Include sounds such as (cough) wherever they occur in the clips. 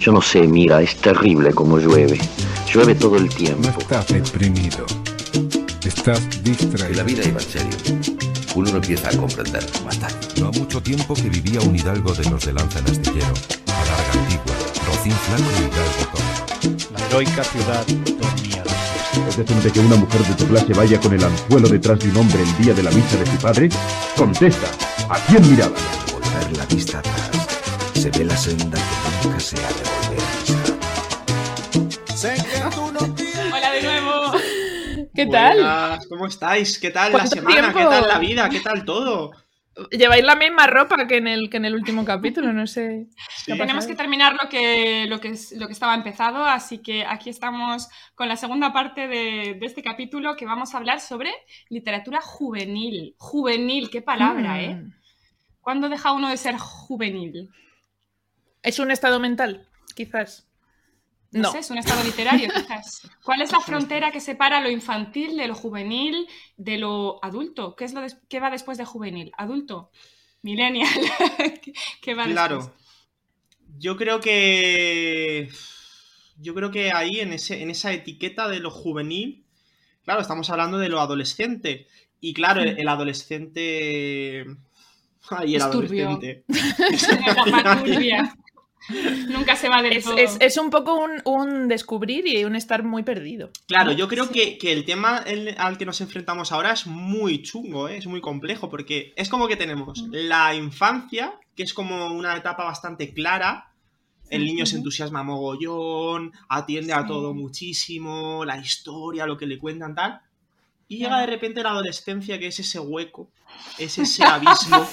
Yo no sé, mira, es terrible como llueve. Llueve todo el No tiempo. estás deprimido. Estás En la distraído. vida iba en serio. Uno no empieza a comprender. No ha mucho tiempo que vivía un hidalgo de los de Lanza en Astillero. Alarga Antigua, Rocín Flaco y Hidalgo. La heroica ciudad dormía. ¿Es decente que una mujer de tu clase vaya con el anzuelo detrás de un hombre el día de la misa de su padre? Contesta, ¿a quién miraba? Al volver la vista atrás, se ve la senda que nunca se ha de volver a pisar. Hola de nuevo. ¿Qué tal? ¿Cómo estáis? ¿Qué tal la ¿Cuánto semana? ¿Qué tiempo? tal la vida? ¿Qué tal todo? Lleváis la misma ropa que en el, que en el último capítulo, no sé. ¿Qué Tenemos que terminar lo que, lo, que, es- lo que estaba empezado, así que aquí estamos con la segunda parte de, de este capítulo que vamos a hablar sobre literatura juvenil. Juvenil, qué palabra, Mm. ¿eh? ¿Cuándo deja uno de ser juvenil? ¿Es un estado mental? Quizás. No, No. sé, es un estado literario, quizás. ¿Cuál es la (laughs) frontera que separa lo infantil de lo juvenil de lo adulto? ¿Qué, es lo qué va después de juvenil? ¿Adulto? ¿Millennial? (laughs) ¿Qué- ¿Qué va Claro. después? Yo creo que. Yo creo que ahí, en, ese, en esa etiqueta de lo juvenil, claro, estamos hablando de lo adolescente. Y claro, el, el adolescente. Ay, el Es turbio. adolescente. (laughs) Turbia. (laughs) Nunca se va del Es, todo. es- es un poco un, un descubrir y un estar muy perdido. Claro, yo creo que, que el tema el- al que nos enfrentamos ahora es muy chungo, ¿eh? es muy complejo, porque es como que tenemos la infancia, que es como una etapa bastante clara. El niño se entusiasma mogollón, atiende a todo muchísimo, la historia, lo que le cuentan, tal. Y llega de repente la adolescencia, que es ese hueco, es ese abismo,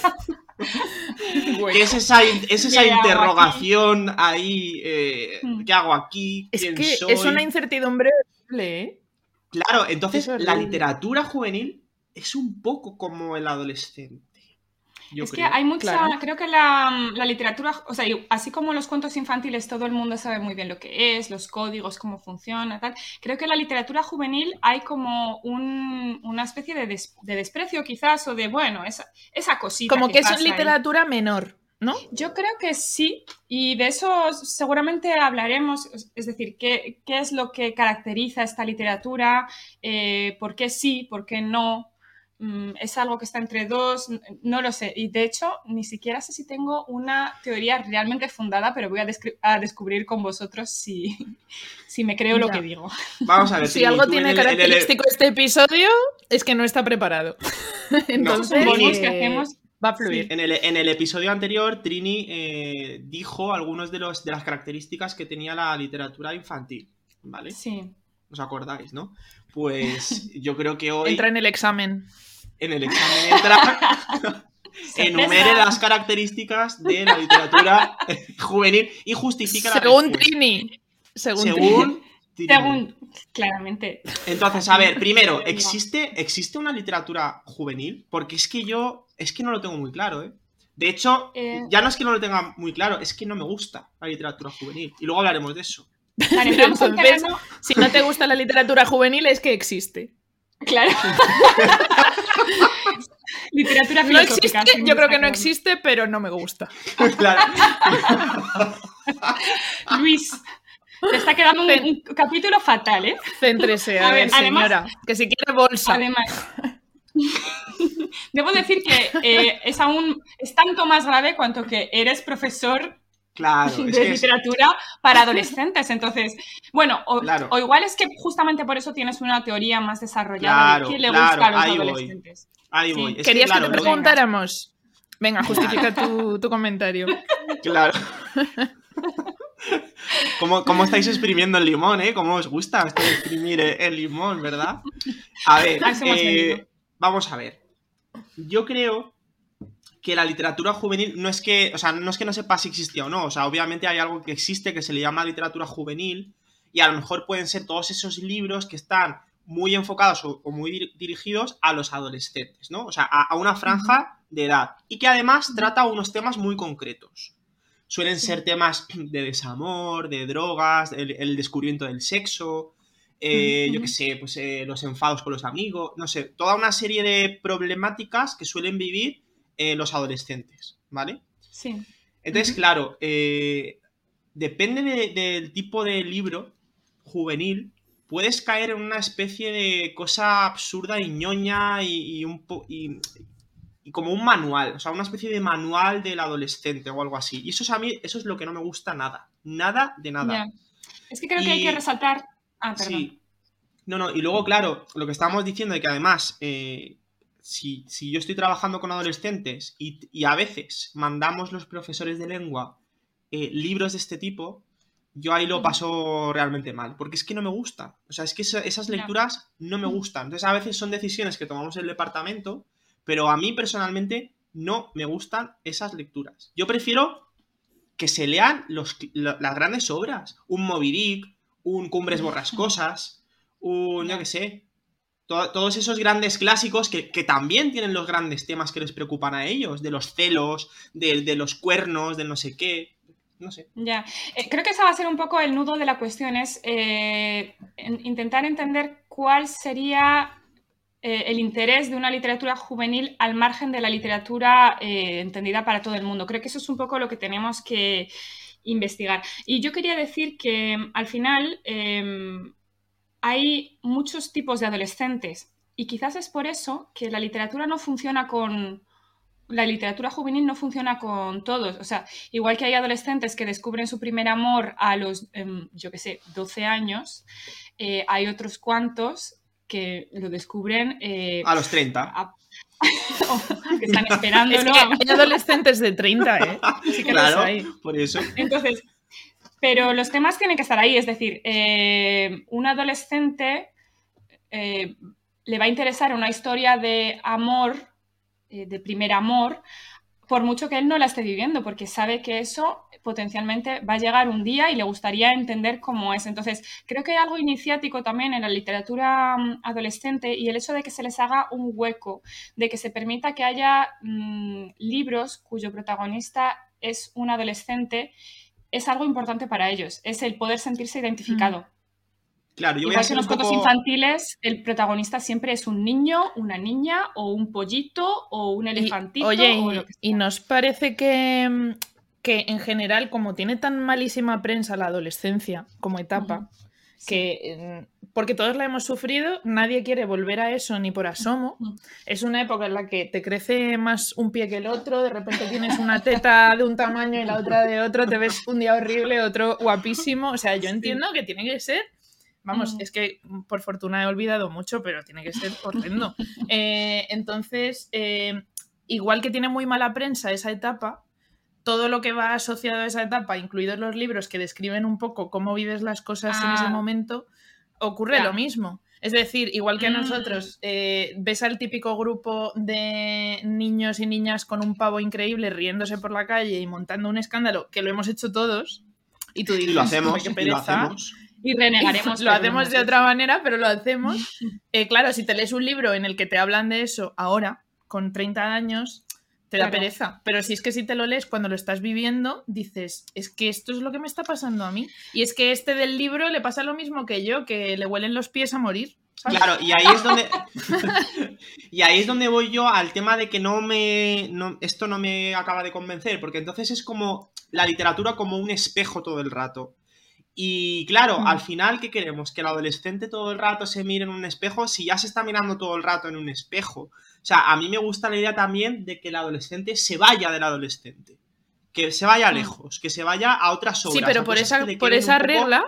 (laughs) es esa, es esa interrogación ahí, eh, Mm. ¿qué hago aquí? Es ¿Quién que soy? es una incertidumbre horrible, ¿eh? Claro, entonces Es la literatura juvenil es un poco como el adolescente. Yo es creo. que hay mucha, Claro. creo que la, la literatura, o sea, así como los cuentos infantiles todo el mundo sabe muy bien lo que es, los códigos, cómo funciona, tal, creo que en la literatura juvenil hay como un- una especie de, des- de desprecio quizás, o de, bueno, esa, esa cosita. Como que es pasa ahí. literatura menor, ¿no? Yo creo que sí, y de eso seguramente hablaremos, es decir, qué, qué es lo que caracteriza esta literatura, eh, por qué sí, por qué no, es algo que está entre dos, no lo sé, y de hecho ni siquiera sé si tengo una teoría realmente fundada, pero voy a, descubrir con vosotros si, (laughs) si me creo lo que digo. Vamos a ver. (laughs) Si algo tiene el- el- característico este episodio, es que no está preparado. (laughs) Entonces, Son bonus que eh, hacemos. va a fluir. En el, en el episodio anterior, Trini eh, dijo algunas de, los, de las características que tenía la literatura infantil. ¿Vale? Sí. ¿Os acordáis, no? Pues yo creo que hoy Entra en el examen. en el examen entra. (laughs) enumere las características de la literatura (laughs) juvenil y justifica la Según respuesta. Trini. Según, Trini. Según Trini. Según, claramente. Entonces, a ver, primero, (laughs) ¿existe, ¿existe una literatura juvenil? Porque es que yo, es que no lo tengo muy claro, ¿eh? De hecho, Eh. ya no es que no lo tenga muy claro, es que no me gusta la literatura juvenil. Y luego hablaremos de eso. Vale, (laughs) entonces- Si no te gusta la literatura juvenil, es que existe. Claro. (laughs) Literatura No existe, yo creo que no existe, pero no me gusta. (laughs) Claro. Luis, te está quedando un, capítulo fatal, ¿eh? Céntrese, a, A ver, además- señora. Que si quiere bolsa. Además, debo decir que eh, es aún es tanto más grave cuanto que eres profesor Claro, es de que es- literatura para adolescentes. Entonces, bueno, o, Claro. o igual es que justamente por eso tienes una teoría más desarrollada Claro, de qué le claro, gusta a los ahí voy. adolescentes. ahí sí. voy. Es que, Querías claro, que te preguntáramos. Venga, (laughs) justifica tu, tu comentario. Claro. (laughs) ¿Cómo, cómo estáis exprimiendo el limón, eh? ¿Cómo os gusta esto de exprimir el, limón, verdad? A ver, eh, vamos a ver. Yo creo que la literatura juvenil no es que, o sea, no es que no sepa si existía o no, o sea, obviamente hay algo que existe que se le llama literatura juvenil y a lo mejor pueden ser todos esos libros que están muy enfocados o, muy dir- dirigidos a los adolescentes, ¿no? O sea, a, a una franja de edad y que además trata unos temas muy concretos. Suelen ser temas de desamor, de drogas, el, el descubrimiento del sexo, eh, yo qué sé, pues eh, los enfados con los amigos, no sé, toda una serie de problemáticas que suelen vivir eh, los adolescentes, ¿vale? Sí. Entonces, claro, eh, depende de- del tipo de libro juvenil, puedes caer en una especie de cosa absurda y ñoña y, y un po- y- y como un manual, o sea, una especie de manual del adolescente o algo así. Y eso es a mí, eso es lo que no me gusta nada. Nada de nada. Es que creo que hay que resaltar. Ah, perdón. Sí. No, no, y luego, claro, lo que estábamos diciendo de que además, eh, si, si yo estoy trabajando con adolescentes y, y a veces mandamos los profesores de lengua eh, libros de este tipo, yo ahí lo Ujú. paso realmente mal, porque es que no me gusta. O sea, es que esa- esas lecturas no me Ujú. gustan. Entonces, a veces son decisiones que tomamos en el departamento, pero a mí personalmente no me gustan esas lecturas. Yo prefiero que se lean los, la- las grandes obras. Un Moby Dick, un Cumbres (laughs) Borrascosas, un, yo qué sé, to- todos esos grandes clásicos que, que también tienen los grandes temas que les preocupan a ellos, de los celos, de, los cuernos, de no sé qué, no sé. Ya, Eh, creo que ese va a ser un poco el nudo de la cuestión, es eh, en- intentar entender cuál sería eh, el interés de una literatura juvenil al margen de la literatura entendida para todo el mundo. Creo que eso es un poco lo que tenemos que investigar. Y yo quería decir que al final em, hay muchos tipos de adolescentes y quizás es por eso que la literatura no funciona con... La literatura juvenil no funciona con todos. O sea, igual que hay adolescentes que descubren su primer amor a los, em, yo qué sé, 12 años, eh, hay otros cuantos que lo descubren eh, A los 30. a- (laughs) que están esperándolo. Es que hay adolescentes de 30, ¿eh? Sí que los Claro, hay. por eso. Entonces, pero los temas tienen que estar ahí, es decir, eh, un adolescente eh, le va a interesar una historia de amor, eh, de primer amor, por mucho que él no la esté viviendo, porque sabe que eso potencialmente va a llegar un día y le gustaría entender cómo es. Entonces, creo que hay algo iniciático también en la literatura mm, adolescente y el hecho de que se les haga un hueco, de que se permita que haya mm, libros cuyo protagonista es un adolescente, es algo importante para ellos, es el poder sentirse identificado. Claro, yo voy Igual a que en los cuentos poco... infantiles, el protagonista siempre es un niño, una niña, o un pollito, o un Y, elefantito. oye, o y, lo que y nos parece que, mm, que en general, como tiene tan malísima prensa la adolescencia como etapa, que mm, porque todos la hemos sufrido, nadie quiere volver a eso ni por asomo. Es una época en la que te crece más un pie que el otro, de repente tienes una teta de un tamaño y la otra de otro, te ves un día horrible, otro guapísimo. O sea, yo entiendo que tiene que ser. Vamos, Mm. es que por fortuna he olvidado mucho, pero tiene que ser horrendo. (laughs) Eh, entonces, eh, igual que tiene muy mala prensa esa etapa, todo lo que va asociado a esa etapa, incluidos los libros que describen un poco cómo vives las cosas en ese Ah. momento, ocurre lo mismo. Es decir, igual que a Mm. nosotros, eh, ves al típico grupo de niños y niñas con un pavo increíble riéndose por la calle y montando un escándalo, que lo hemos hecho todos, y tú dices, Y lo "Joder, hacemos, qué y lo pereza". hacemos. Y renegaremos. (laughs) lo hacemos hemos de otra manera, pero lo hacemos. (laughs) Eh, claro, si te lees un libro en el que te hablan de eso ahora, con 30 años, te da Claro. pereza. Pero si es que si te lo lees cuando lo estás viviendo, dices, es que esto es lo que me está pasando a mí. Y es que este del libro le pasa lo mismo que yo, que le huelen los pies a morir. ¿sabes? Claro, y ahí es donde. (laughs) y ahí es donde voy yo al tema de que no me. no- esto no me acaba de convencer, porque entonces es como la literatura como un espejo todo el rato. Y claro, Mm. al final, ¿qué queremos? Que el adolescente todo el rato se mire en un espejo, si ya se está mirando todo el rato en un espejo. O sea, a mí me gusta la idea también de que el adolescente se vaya del adolescente. Que se vaya Mm. lejos, que se vaya a otras obras. sí, pero por esa, por esa poco- regla,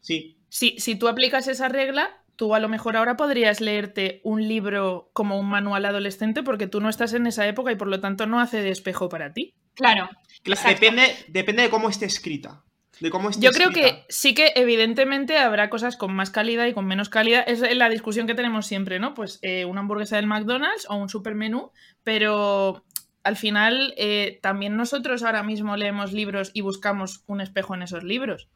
Sí, si, si tú aplicas esa regla, tú a lo mejor ahora podrías leerte un libro como un manual adolescente porque tú no estás en esa época y por lo tanto no hace de espejo para ti. Claro. Cla- Exacto. depende, depende de cómo esté escrita. De cómo esté Yo creo escrita. que sí que evidentemente habrá cosas con más calidad y con menos calidad. Es la discusión que tenemos siempre, ¿no? Pues eh, una hamburguesa del McDonald's o un supermenú, pero al final eh, también nosotros ahora mismo leemos libros y buscamos un espejo en esos libros.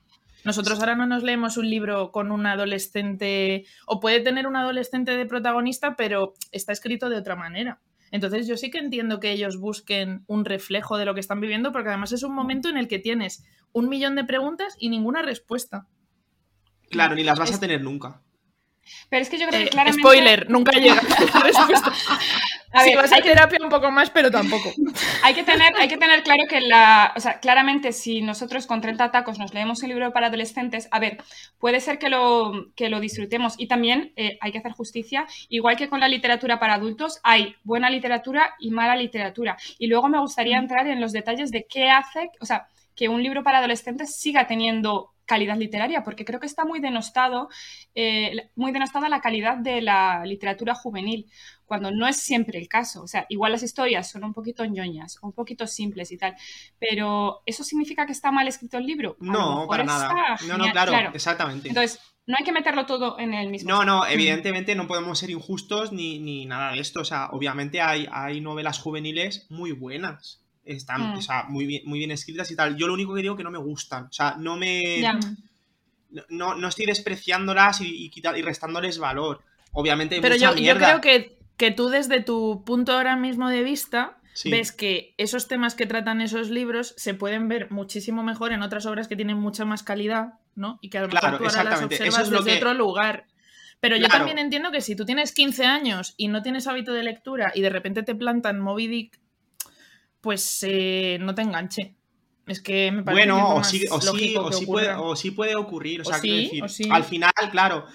Nosotros ahora no nos leemos un libro con un adolescente, o puede tener un adolescente de protagonista, pero está escrito de otra manera. Entonces yo sí que entiendo que ellos busquen un reflejo de lo que están viviendo, porque además es un momento en el que tienes un millón de preguntas y ninguna respuesta. Claro, ni las vas Es- a tener nunca. Pero es que yo creo que Eh, claramente... spoiler, nunca llega la (laughs) respuesta. A si ver, vas a hay que- terapia un poco más, pero tampoco. Hay que tener, hay que tener claro que la, o sea, claramente si nosotros con 30 tacos nos leemos un libro para adolescentes, a ver, puede ser que lo, que lo disfrutemos y también eh, hay que hacer justicia, igual que con la literatura para adultos, hay buena literatura y mala literatura. Y luego me gustaría entrar en los detalles de qué hace, o sea, que un libro para adolescentes siga teniendo calidad literaria, porque creo que está muy denostado, eh, muy denostada la calidad de la literatura juvenil cuando no es siempre el caso. O sea, igual las historias son un poquito ñoñas un poquito simples y tal, pero ¿eso significa que está mal escrito el libro? A No, para nada. No, no, claro, exactamente. Entonces, no hay que meterlo todo en el mismo. No, no, evidentemente no podemos ser injustos ni, ni nada de esto. O sea, obviamente hay, hay novelas juveniles muy buenas. Están, Mm. o sea, muy bien, muy bien escritas y tal. Yo lo único que digo que no me gustan. O sea, no me. No, no estoy despreciándolas y, y, quitar- y restándoles valor. Obviamente hay Pero mucha yo, yo creo que, que tú desde tu punto ahora mismo de vista Sí. ves que esos temas que tratan esos libros se pueden ver muchísimo mejor en otras obras que tienen mucha más calidad, ¿no? Y que a lo mejor Claro, tú ahora las observas es desde que- otro lugar. Pero yo también entiendo que si tú tienes 15 años y no tienes hábito de lectura y de repente te plantan Moby Dick, pues eh, no te enganche. Es que me parece que es Bueno, lo o sí, o sí, o que sí puede, o sí puede ocurrir. O sea, sí, decir, o sí. al final, claro,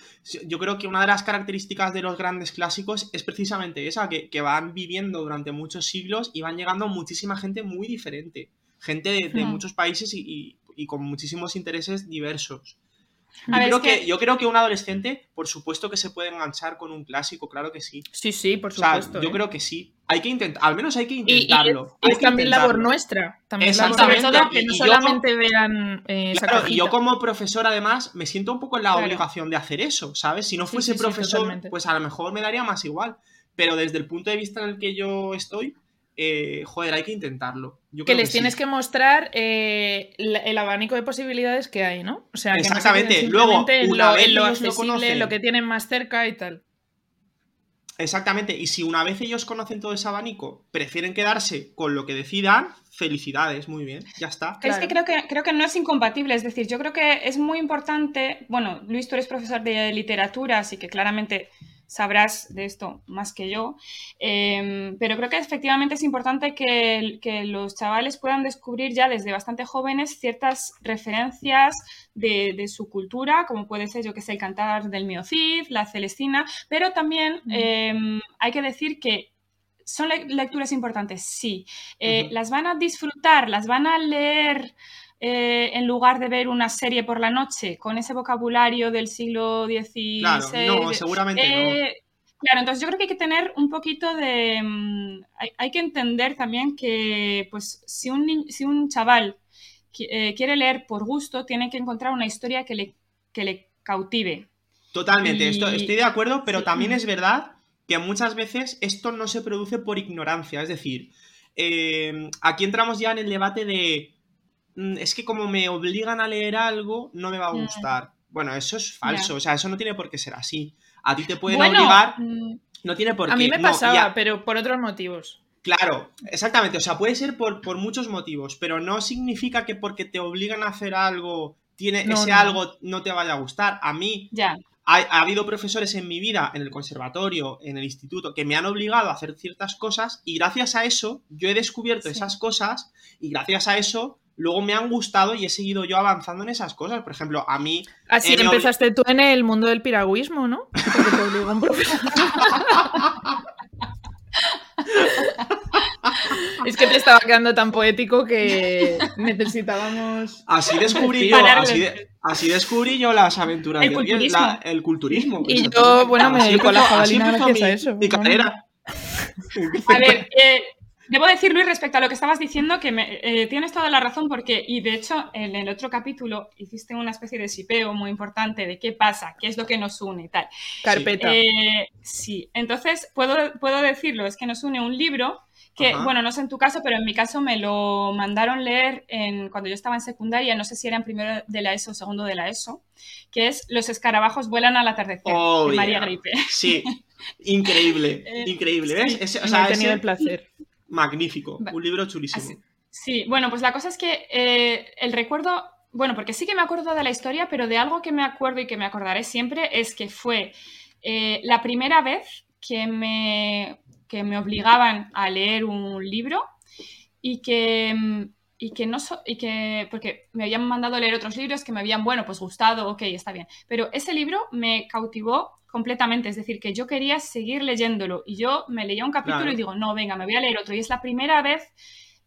yo creo que una de las características de los grandes clásicos es precisamente esa, que, que van viviendo durante muchos siglos y van llegando muchísima gente muy diferente. Gente de, de muchos países y, y- y con muchísimos intereses diversos. Yo, ver, creo es que... que- yo creo que un adolescente, por supuesto que se puede enganchar con un clásico, claro que sí. Sí, sí, por O sea, supuesto. yo ¿eh? creo que sí. Hay que intentar, al menos hay que Y, y intentarlo. es, hay es que también labor nuestra. También labor Exactamente, nuestra que no solamente vean eh, esa y yo como profesor además me siento un poco en la Claro. obligación de hacer eso, ¿sabes? Si no fuese sí, sí, profesor, pues a lo mejor me daría más igual. Pero desde el punto de vista en el que yo estoy, eh, joder, hay que intentarlo. Yo que creo les tienes que mostrar eh, el abanico de posibilidades que hay, ¿no? O sea, que no se Exactamente. Luego, una lo, vez en lo ellos lo accesible, conocen. lo que tienen más cerca y tal. Exactamente. Y si una vez ellos conocen todo ese abanico, prefieren quedarse con lo que decidan, felicidades, muy bien, ya está. Es que creo, que creo que no es incompatible, es decir, yo creo que es muy importante, bueno, Luis, tú eres profesor de literatura, así que claramente sabrás de esto más que yo, eh, pero creo que efectivamente es importante que, que los chavales puedan descubrir ya desde bastante jóvenes ciertas referencias de, de su cultura, como puede ser, yo que sé, el cantar del Mio Cid, la Celestina, pero también eh, hay que decir que son le- lecturas importantes, sí. Eh. Las van a disfrutar, las van a leer eh, en lugar de ver una serie por la noche con ese vocabulario del siglo XVI. Claro, no, seguramente Eh, Claro, entonces yo creo que hay que tener un poquito de... mm, hay, hay que entender también que, pues, si un, si un chaval eh, quiere leer por gusto, tiene que encontrar una historia que le, que le cautive. Totalmente, Y- esto- estoy de acuerdo, pero sí. también es verdad que muchas veces esto no se produce por ignorancia. Es decir, aquí entramos ya en el debate de es que como me obligan a leer algo, no me va a Mm. gustar. Bueno, eso es falso, o sea, eso no tiene por qué ser así. A ti te pueden Bueno, obligar, mm, no tiene por qué. A mí me no, pasaba, ya. pero por otros motivos. Claro, exactamente. O sea, puede ser por, por muchos motivos, pero no significa que porque te obligan a hacer algo, tiene, No, ese no. algo no te vaya a gustar. A mí ya. ha, ha habido profesores en mi vida, en el conservatorio, en el instituto, que me han obligado a hacer ciertas cosas y gracias a eso yo he descubierto Sí. esas cosas y gracias a eso luego me han gustado y he seguido yo avanzando en esas cosas. Por ejemplo, a mí... Así Eh, empezaste tú en el mundo del piragüismo, ¿no? (laughs) Porque te obligó un profesor. es que te estaba quedando tan poético que necesitábamos. Así descubrí yo, así, de- así descubrí yo las aventuras El de culturismo. la- el culturismo. Y yo, bueno, me dedico a la empezó- así jabalina empezó gracias mi- a eso. Mi carrera. A ver, eh, debo decir, Luis, respecto a lo que estabas diciendo, que me- eh, tienes toda la razón, porque, y de hecho, en el otro capítulo hiciste una especie de sipeo muy importante de qué pasa, qué es lo que nos une y tal. Carpeta. Eh, sí, entonces puedo, puedo decirlo, es que nos une un libro que, Ajá. bueno, no sé en tu caso, pero en mi caso me lo mandaron leer en, cuando yo estaba en secundaria, no sé si era en primero de la ESO o segundo de la ESO, que es Los escarabajos vuelan al atardecer, Oh, de María yeah. Gripe. Sí, increíble, (laughs) Eh, increíble, ¿ves? Ese- o no sea, he tenido ese- el placer. Magnífico, un libro chulísimo. Así- Sí, bueno, pues la cosa es que eh, el recuerdo bueno, porque sí que me acuerdo de la historia, pero de algo que me acuerdo y que me acordaré siempre es que fue eh, la primera vez que me, que me obligaban a leer un libro y que, mm, y que no so- y que porque me habían mandado a leer otros libros que me habían bueno pues gustado ok está bien pero ese libro me cautivó completamente es decir que yo quería seguir leyéndolo y yo me leía un capítulo Claro. y digo no venga me voy a leer otro y es la primera vez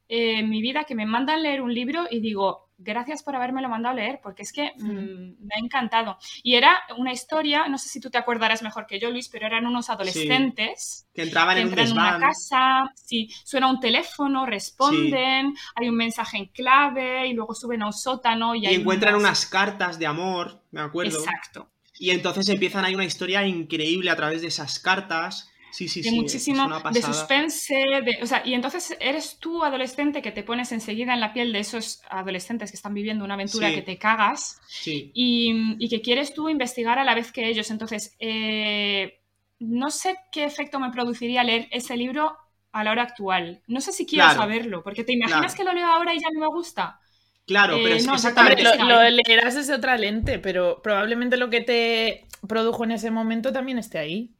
eh, en mi vida que me mandan leer un libro y digo gracias por habérmelo mandado a leer porque es que mm, me ha encantado y era una historia no sé si tú te acordarás mejor que yo Luis pero eran unos adolescentes Que entraban que en un entran en una casa, sí, suena un teléfono, responden, hay un mensaje en clave y luego suben a un sótano y, Y hay encuentran unas cartas de amor, me acuerdo. Exacto. Y entonces empiezan ahí una historia increíble a través de esas cartas. Sí, sí, de sí. muchísimo, de suspense, de- o sea, y entonces eres tú adolescente que te pones enseguida en la piel de esos adolescentes que están viviendo una aventura Sí. que te cagas Sí. y, y que quieres tú investigar a la vez que ellos. Entonces, eh, no sé qué efecto me produciría leer ese libro a la hora actual. No sé si quiero Claro. saberlo, porque te imaginas Claro. que lo leo ahora y ya no me gusta. Claro, pero Eh, es no, exactamente. Lo, lo leerás desde otra lente, pero probablemente lo que te produjo en ese momento también esté ahí.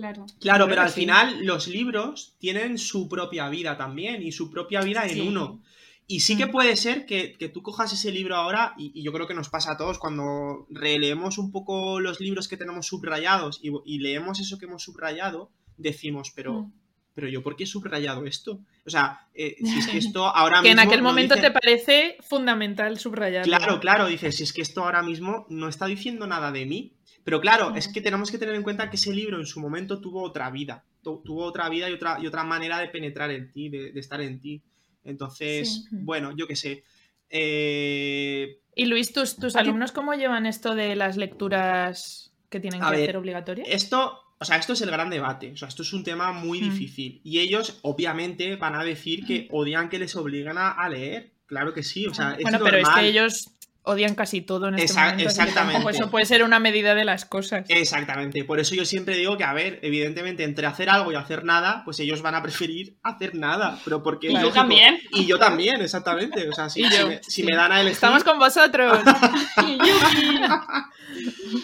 Claro. Claro, pero que al sí. final los libros tienen su propia vida también y su propia vida Sí. en uno. Y sí que Mm. puede ser que, que tú cojas ese libro ahora, y, y yo creo que nos pasa a todos cuando releemos un poco los libros que tenemos subrayados y, y leemos eso que hemos subrayado, decimos, pero, Mm. pero yo, ¿por qué he subrayado esto? O sea, eh, si es que (laughs) esto ahora Que en mismo aquel no momento dice- te parece fundamental subrayarlo. Claro, claro, dices, si es que esto ahora mismo no está diciendo nada de mí. Pero claro, Mm. es que tenemos que tener en cuenta que ese libro en su momento tuvo otra vida. Tu- tuvo otra vida y otra, y otra manera de penetrar en ti, de, de estar en ti. Entonces, Sí. bueno, yo qué sé. Eh, Y Luis, ¿tus, tus alumnos cómo llevan esto de las lecturas que tienen A que ver, hacer obligatorias? esto, o sea, esto es el gran debate. O sea, esto es un tema muy Mm. difícil. Y ellos, obviamente, van a decir que odian que les obliguen a, a leer. Claro que sí. O sea, es bueno, pero es normal. que ellos odian casi todo en este Exact- momento. que exactamente. eso puede ser una medida de las cosas. Exactamente, por eso yo siempre digo que, a ver, evidentemente entre hacer algo y hacer nada, pues ellos van a preferir hacer nada, pero porque Y yo lógico. también. Y yo también, exactamente, o sea, si, Y me, si sí. me dan a elegir... Estamos con vosotros. (laughs)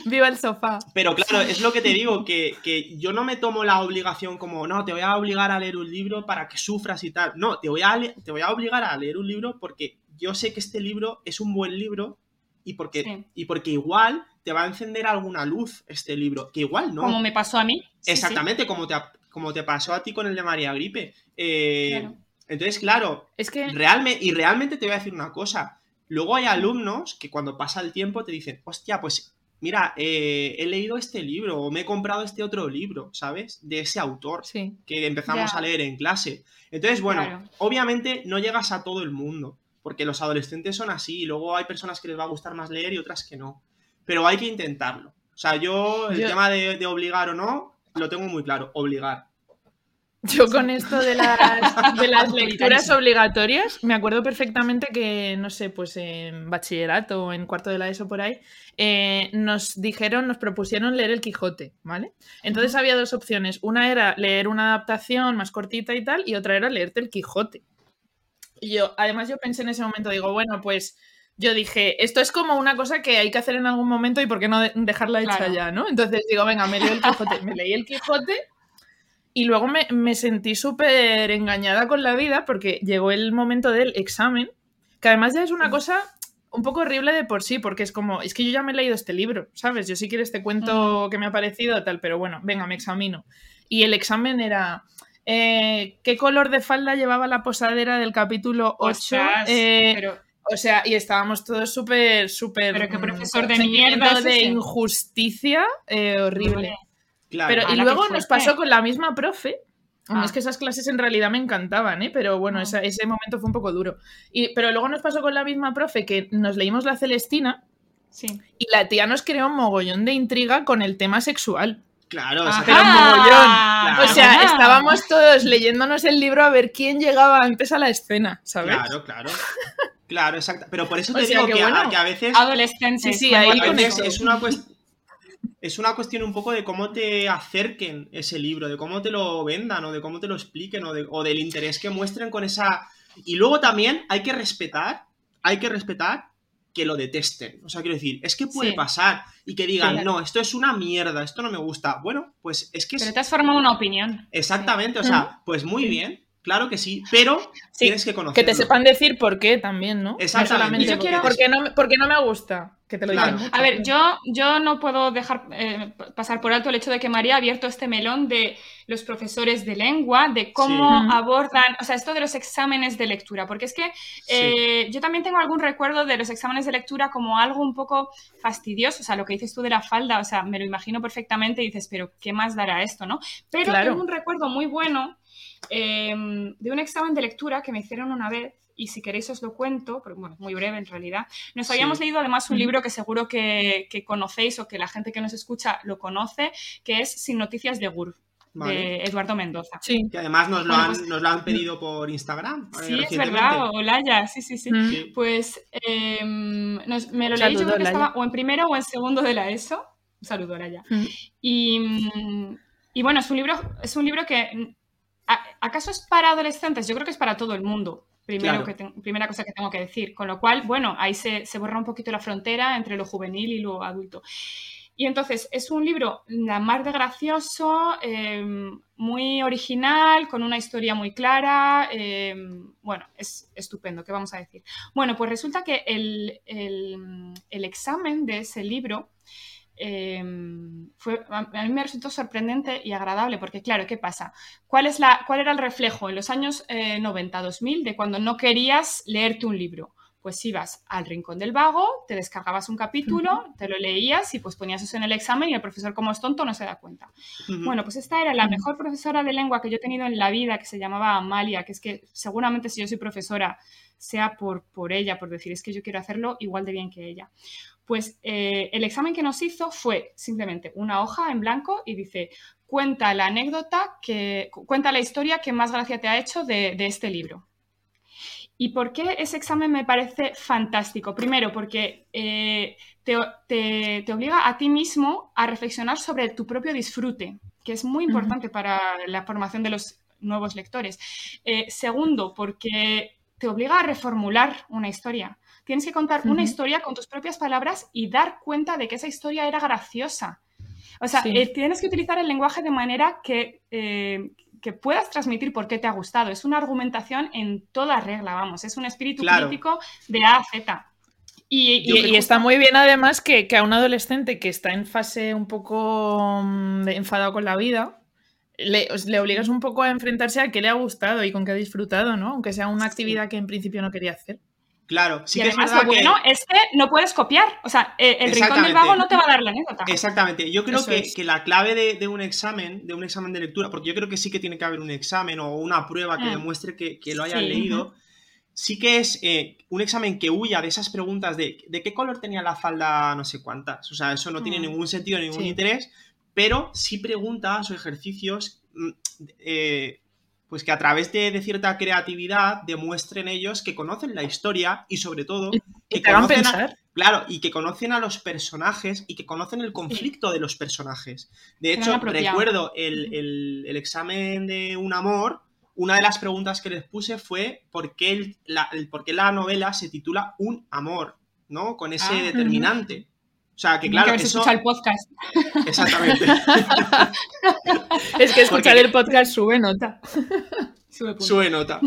Viva el sofá. Pero claro, es lo que te digo, que, que yo no me tomo la obligación como, no, te voy a obligar a leer un libro para que sufras y tal. No, te voy a, te voy a obligar a leer un libro porque yo sé que este libro es un buen libro y porque, Sí. y porque igual te va a encender alguna luz este libro, que igual no. Como me pasó a mí. Sí, sí. Exactamente, Como, te, como te pasó a ti con el de María Gripe. Eh, Claro. Entonces, claro, Es que realmente, y realmente te voy a decir una cosa. Luego hay alumnos que cuando pasa el tiempo te dicen, hostia, pues mira, eh, he leído este libro o me he comprado este otro libro, ¿sabes? De ese autor sí. que empezamos Ya. a leer en clase. Entonces, bueno, Claro. obviamente no llegas a todo el mundo, porque los adolescentes son así, y luego hay personas que les va a gustar más leer y otras que no. Pero hay que intentarlo. O sea, yo el Yo- tema de, de obligar o no, lo tengo muy claro, obligar. Yo con esto de las, de las lecturas obligatorias, me acuerdo perfectamente que, no sé, pues en bachillerato o en cuarto de la ESO por ahí, eh, nos dijeron, nos propusieron leer el Quijote, ¿vale? Entonces había dos opciones. Una era leer una adaptación más cortita y tal, y otra era leerte el Quijote. Y yo, además yo pensé en ese momento, digo, bueno, pues yo dije, esto es como una cosa que hay que hacer en algún momento y por qué no de- dejarla hecha Claro. ya, ¿no? Entonces digo, venga, me leo el Quijote. Me leí el Quijote y luego me, me sentí súper engañada con la vida porque llegó el momento del examen, que además ya es una cosa un poco horrible de por sí, porque es como, es que yo ya me he leído este libro, ¿sabes? Yo sí quiero este cuento que me ha parecido tal, pero bueno, venga, me examino. Y el examen era... eh, ¿Qué color de falda llevaba la posadera del capítulo 8? Ostras, Eh, pero o sea, y estábamos todos súper, súper... Pero qué profesor de mierda es de ese. injusticia eh, horrible. Claro. Pero, y luego nos pasó con la misma profe. Ah. Es que esas clases en realidad me encantaban, ¿eh? Pero bueno, Ah. esa- ese momento fue un poco duro. Y, pero luego nos pasó con la misma profe que nos leímos la Celestina sí. y la tía nos creó un mogollón de intriga con el tema sexual. Claro, pero. Claro. O sea, Ajá. estábamos todos leyéndonos el libro a ver quién llegaba antes a la escena, ¿sabes? Claro, claro. Claro, exacto. Pero por eso O te sea, digo que que, a, que a veces, Adolescentes. Sí, ahí a veces conecto. es una cuestión. Es una cuestión un poco de cómo te acerquen ese libro, de cómo te lo vendan o de cómo te lo expliquen o, de- o del interés que muestren con esa... Y luego también hay que respetar, hay que respetar que lo detesten. O sea, quiero decir, es que puede Sí. pasar y que digan, Sí. no, esto es una mierda, esto no me gusta. Bueno, pues es que Pero es te has formado una opinión. exactamente, o sea, pues muy bien, claro que sí, pero Sí, tienes que conocerlo. Que te sepan decir por qué también, ¿no? Exactamente. No Yo quiero- porque, no, me- porque no me gusta. Que te lo Claro. digan. A ver, yo, yo no puedo dejar eh, pasar por alto el hecho de que María ha abierto este melón de los profesores de lengua, de cómo Sí. abordan, o sea, esto de los exámenes de lectura, porque es que eh, yo también tengo algún recuerdo de los exámenes de lectura como algo un poco fastidioso, o sea, lo que dices tú de la falda, o sea, me lo imagino perfectamente y dices, pero ¿qué más dará esto, no? Pero Claro. tengo un recuerdo muy bueno eh, de un examen de lectura que me hicieron una vez. Y si queréis os lo cuento, porque bueno, muy breve en realidad. Nos Sí. habíamos leído además un libro que seguro que, que conocéis o que la gente que nos escucha lo conoce, que es Sin Noticias de Gur, Vale. de Eduardo Mendoza. Sí. Que además nos lo, Bueno, han, pues- nos lo han pedido por Instagram. eh, Sí, es verdad, Olaya, sí, sí, sí. Mm. Sí. Pues eh, nos- me lo leí, yo creo que Olaya. estaba o en primero o en segundo de la ESO. Un saludo, Olaya. Mm. Y, mm, y bueno, es un libro, es un libro que. Mm, ¿a- ¿Acaso es para adolescentes? Yo creo que es para todo el mundo. Primero Claro. que te- primera cosa que tengo que decir. Con lo cual, bueno, ahí se, se borra un poquito la frontera entre lo juvenil y lo adulto. Y entonces es un libro la más de gracioso, eh, muy original, con una historia muy clara. eh, bueno, es estupendo, ¿qué vamos a decir? Bueno, pues resulta que el, el- el examen de ese libro eh, fue, a mí me resultó sorprendente y agradable, porque claro, ¿qué pasa? ¿Cuál, es la, cuál era el reflejo en los años eh, 90, 2000 de cuando no querías leerte un libro? Pues ibas al rincón del vago, te descargabas un capítulo, te lo leías y pues ponías eso en el examen y el profesor como es tonto no se da cuenta. Bueno, pues esta era la mejor profesora de lengua que yo he tenido en la vida, que se llamaba Amalia, que es que seguramente si yo soy profesora, sea por, por ella, por decir, es que yo quiero hacerlo igual de bien que ella. Pues eh, el examen que nos hizo fue simplemente una hoja en blanco y dice, cuenta la anécdota, que, cu- cuenta la historia que más gracia te ha hecho de, de este libro. ¿Y por qué ese examen me parece fantástico? Primero, porque eh, te, te- te obliga a ti mismo a reflexionar sobre tu propio disfrute, que es muy importante para la formación de los nuevos lectores. Eh, segundo, porque te obliga a reformular una historia. Tienes que contar una historia con tus propias palabras y dar cuenta de que esa historia era graciosa. O sea, Sí. eh, tienes que utilizar el lenguaje de manera que, eh, que puedas transmitir por qué te ha gustado. Es una argumentación en toda regla, vamos. Es un espíritu Claro. crítico de A a Z. Y, Y, y está muy bien además que, que a un adolescente que está en fase un poco mm, de enfadado con la vida, le, le obligas un poco a enfrentarse a qué le ha gustado y con qué ha disfrutado, ¿no? Aunque sea una actividad que en principio no quería hacer. Claro, sí y que es además verdad lo que... bueno es que no puedes copiar. O sea, eh, el rincón del vago no te va a dar la anécdota. Exactamente, yo creo que, es. que la clave de, de un examen, de un examen de lectura, porque yo creo que sí que tiene que haber un examen o una prueba que Mm. demuestre que, que lo hayan Sí. leído, sí que es eh, un examen que huya de esas preguntas de ¿de qué color tenía la falda no sé cuántas? O sea, eso no tiene Mm. ningún sentido, ningún Sí. interés, pero sí preguntas o ejercicios mm, eh, pues que a través de, de cierta creatividad demuestren ellos que conocen la historia y sobre todo Y que te conocen a-. Claro, y que conocen a los personajes y que conocen el conflicto de los personajes. De hecho, recuerdo el, el- el examen de un amor, una de las preguntas que les puse fue por qué, el- la, por qué la novela se titula Un amor, ¿no? Con ese Ah. determinante. O sea, que claro, que eso... escucha el podcast. Exactamente. (laughs) Es que escuchar Porque- el podcast sube nota. (laughs) Sube nota.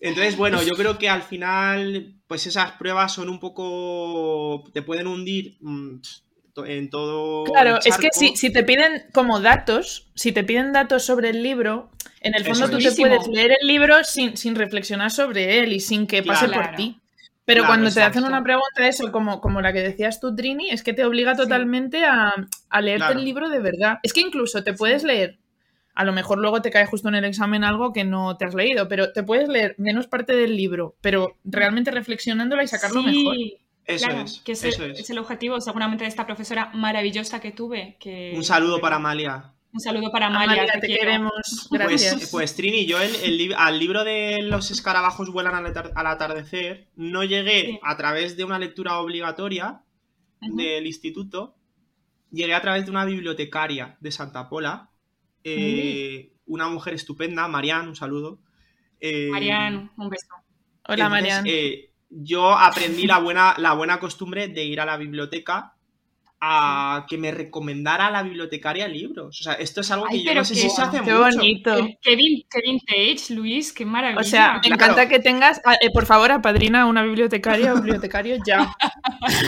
Entonces, bueno, yo creo que al final, pues esas pruebas son un poco. te pueden hundir mm, en todo. Claro, es que si, si te piden como datos, si te piden datos sobre el libro, en el fondo Eso tú es. te puedes leer el libro sin, sin reflexionar sobre él y sin que pase Claro. por ti. Pero Claro, cuando te hacen una pregunta de eso, como, como la que decías tú, Trini, es que te obliga Sí. totalmente a, a leerte Claro. el libro de verdad. Es que incluso te puedes leer, a lo mejor luego te cae justo en el examen algo que no te has leído, pero te puedes leer menos parte del libro, pero realmente reflexionándola y sacarlo Sí, mejor. Eso claro, es, que es, eso el, es. es el objetivo seguramente de esta profesora maravillosa que tuve. Que, Un saludo para Amalia. Un saludo para Amalia. Amalia, te queremos. (laughs) Pues, Gracias. pues Trini, yo el, al libro de Los escarabajos vuelan al, atar- al atardecer no llegué Sí. a través de una lectura obligatoria del instituto, llegué a través de una bibliotecaria de Santa Pola, eh, una mujer estupenda, Marian, un saludo. eh, Marian, un beso. Hola, Marian. eh, yo aprendí la buena, la buena costumbre de ir a la biblioteca a que me recomendara la bibliotecaria libros. O sea, esto es algo que Ay, yo no sé qué- si se hace Qué mucho. bonito. Qué, qué vin- qué vintage, Luis, qué maravilla. O sea, me Claro. encanta que tengas, ah, eh, por favor, apadrina a una bibliotecaria o bibliotecario ya.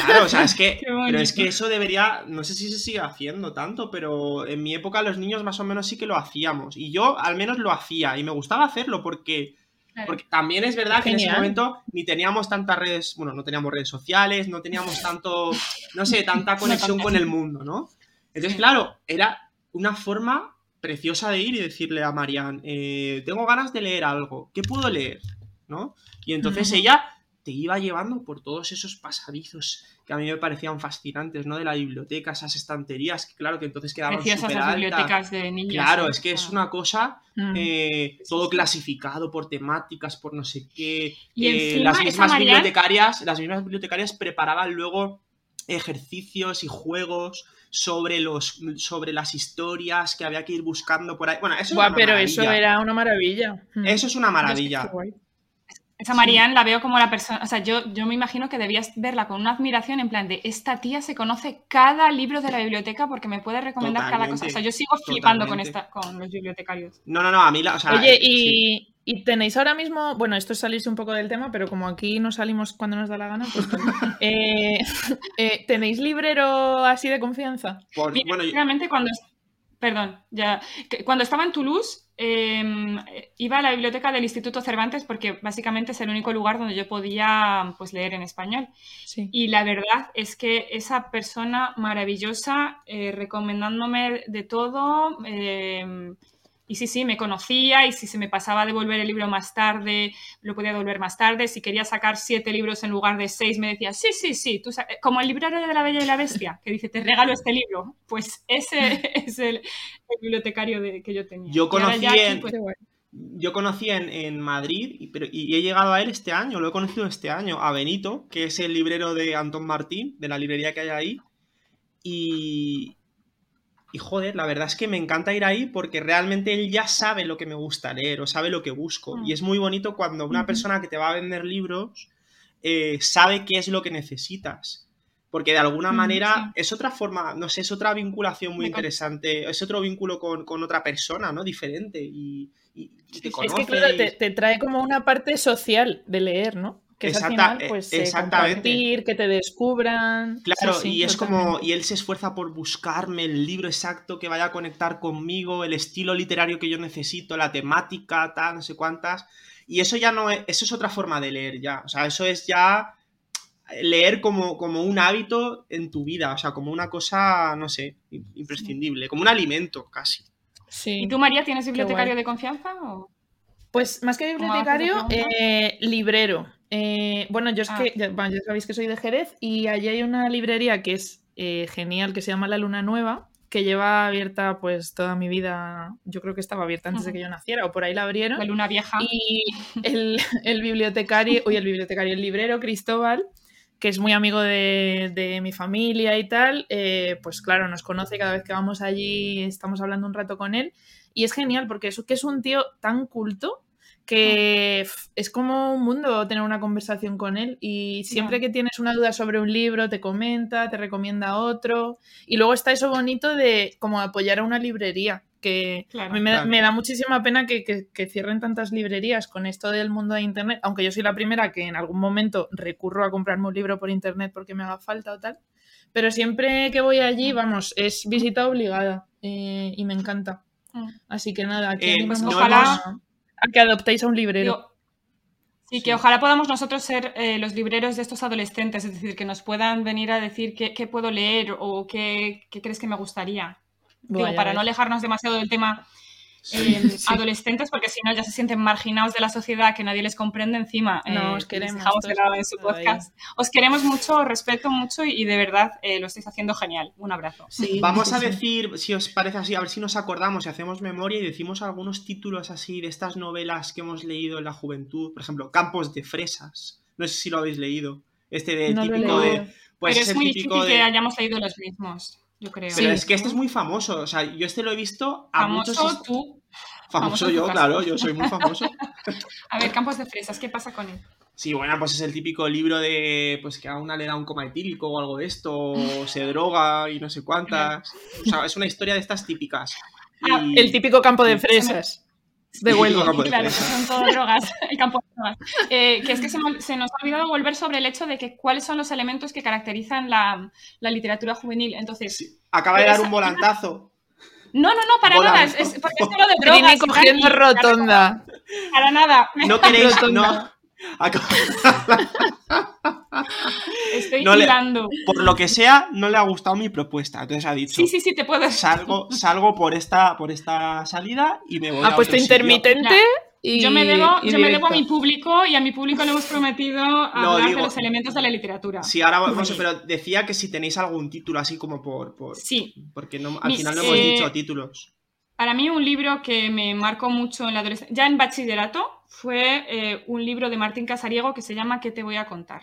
Claro, o sea, es que, (laughs) pero es que eso debería, no sé si se sigue haciendo tanto, pero en mi época los niños más o menos sí que lo hacíamos. Y yo al menos lo hacía y me gustaba hacerlo porque, Claro. porque también es verdad que en ese momento ni teníamos tantas redes, bueno, no teníamos redes sociales, no teníamos tanto, no sé, tanta (laughs) conexión con el mundo, ¿no? Entonces, claro, era una forma preciosa de ir y decirle a Marian, eh, tengo ganas de leer algo, ¿qué puedo leer? ¿No? Y entonces ella te iba llevando por todos esos pasadizos que a mí me parecían fascinantes, ¿no? De la biblioteca, esas estanterías, que claro que entonces quedaban súper altas. bibliotecas de niños. Claro, es que es una cosa Mm. eh, todo clasificado por temáticas, por no sé qué. Y eh, encima las mismas bibliotecarias, las mismas bibliotecarias preparaban luego ejercicios y juegos sobre los sobre las historias que había que ir buscando por ahí. Bueno, eso Buah, era una pero maravilla. eso era una maravilla. Mm. Eso es una maravilla. Qué guay. Esa Marianne la veo como la persona, o sea, yo, yo me imagino que debías verla con una admiración en plan de esta tía se conoce cada libro de la biblioteca porque me puede recomendar cada cosa. O sea, yo sigo flipando con, esta, con los bibliotecarios. No, no, no, a mí la, o sea, Oye, eh, sí. y, y tenéis ahora mismo, bueno, esto es salirse un poco del tema, pero como aquí no salimos cuando nos da la gana, pues. (laughs) Eh, eh, ¿tenéis librero así de confianza? Por- Mira, bueno, yo- cuando. Perdón, ya. Cuando estaba en Toulouse, eh, iba a la biblioteca del Instituto Cervantes porque básicamente es el único lugar donde yo podía pues, leer en español. Sí. Y la verdad es que esa persona maravillosa, eh, recomendándome de todo, eh, y sí, sí, me conocía, y si se me pasaba a devolver el libro más tarde, lo podía devolver más tarde. Si quería sacar siete libros en lugar de seis, me decía, sí, sí, sí, tú como el librero de la Bella y la Bestia, que dice, te regalo este libro. Pues ese (laughs) es el, el bibliotecario de- que yo tenía. Yo ahora conocí aquí, en- pues, yo conocí en, en Madrid y, pero, y he llegado a él este año, lo he conocido este año, a Benito, que es el librero de Antón Martín, de la librería que hay ahí. Y, y joder, la verdad es que me encanta ir ahí porque realmente él ya sabe lo que me gusta leer o sabe lo que busco. Mm. Y es muy bonito cuando una persona que te va a vender libros eh, sabe qué es lo que necesitas. Porque de alguna Mm, manera sí. es otra forma, no sé, es otra vinculación muy interesante, es otro vínculo con, con otra persona, ¿no? Diferente y, y- y te. Es que claro, te trae como una parte social de leer, ¿no? Que es al Exacta- final, pues, eh, exactamente. compartir, que te descubran. Claro, Sí, sí, y es totalmente. como, y él se esfuerza por buscarme el libro exacto que vaya a conectar conmigo, el estilo literario que yo necesito, la temática, tal, no sé cuántas. Y eso ya no es, eso es otra forma de leer ya. O sea, eso es ya leer como, como un hábito en tu vida, o sea, como una cosa, no sé, imprescindible, como un alimento casi. Sí. ¿Y tú, María, tienes bibliotecario de confianza? O... Pues más que ¿Cómo haces la bibliotecario, eh, librero. Eh, bueno, yo es Ah. que ya, bueno, ya sabéis que soy de Jerez y allí hay una librería que es eh, genial, que se llama La Luna Nueva, que lleva abierta pues toda mi vida. Yo creo que estaba abierta antes de que yo naciera o por ahí la abrieron. La luna vieja. Y el, el bibliotecario, uy, el bibliotecario, el librero Cristóbal, que es muy amigo de, de mi familia y tal, eh, pues claro, nos conoce cada vez que vamos allí, estamos hablando un rato con él. Y es genial porque es, que es un tío tan culto que es como un mundo tener una conversación con él y siempre que tienes una duda sobre un libro te comenta, te recomienda otro y luego está eso bonito de como apoyar a una librería que Claro. a mí me, Claro. me da muchísima pena que, que- que cierren tantas librerías con esto del mundo de internet, aunque yo soy la primera que en algún momento recurro a comprarme un libro por internet porque me haga falta o tal, pero siempre que voy allí, vamos, es visita obligada eh, y me encanta. Mm. Así que nada, aquí Eh, pues ojalá- a que adoptéis a un librero. Digo, sí, que ojalá podamos nosotros ser eh, los libreros de estos adolescentes, es decir, que nos puedan venir a decir qué, qué puedo leer o qué, qué crees que me gustaría. Digo, para no alejarnos demasiado del tema eh, (laughs) adolescentes, porque si no ya se sienten marginados de la sociedad, que nadie les comprende encima. No, eh, os queremos, dejamos de lado en su podcast. Os queremos mucho, os respeto mucho y, y de verdad eh, lo estáis haciendo genial. Un abrazo. Sí, Vamos sí, a sí. decir, si os parece así, a ver si nos acordamos y hacemos memoria y decimos algunos títulos así de estas novelas que hemos leído en la juventud. Por ejemplo, Campos de Fresas. No sé si lo habéis leído. Este de No lo he típico leído. de. Pues Pero es muy típico difícil de. que hayamos leído los mismos, yo creo. Pero Sí. es que este es muy famoso. O sea, yo este lo he visto a Famoso muchos. tú. Famoso famoso yo, claro, yo soy muy famoso. (laughs) A ver, Campos de Fresas, ¿qué pasa con él? Sí, bueno, pues es el típico libro de pues que a una le da un coma etílico o algo de esto, o (laughs) se droga y no sé cuántas. O sea, es una historia de estas típicas. Ah, El típico campo de fresas. De campo de Claro, son todo drogas, (laughs) el campo de drogas. Eh, que es que se, se nos ha olvidado volver sobre el hecho de que cuáles son los elementos que caracterizan la, la literatura juvenil. Entonces, Sí. Acaba de dar un volantazo. no, no, no, para Volando. nada. Es, es- porque es lo de drogas. Tal, cogiendo y- rotonda. Para nada. No queréis, no. (laughs) Estoy No le-. Por lo que sea, no le ha gustado mi propuesta. Entonces ha dicho, Sí, sí, sí, te puedo. salgo, salgo por esta, por esta salida y me voy a Ha puesto otro sitio". intermitente y. Yo me debo, y yo me debo a mi público y a mi público le hemos prometido hablar digo- de los elementos de la literatura. Sí, ahora vamos, pero decía que si tenéis algún título así como por. por Sí. Porque no, al Mis, final no hemos eh, dicho títulos. Para mí un libro que me marcó mucho en la adolescencia, ya en bachillerato, fue eh, un libro de Martín Casariego que se llama ¿Qué te voy a contar?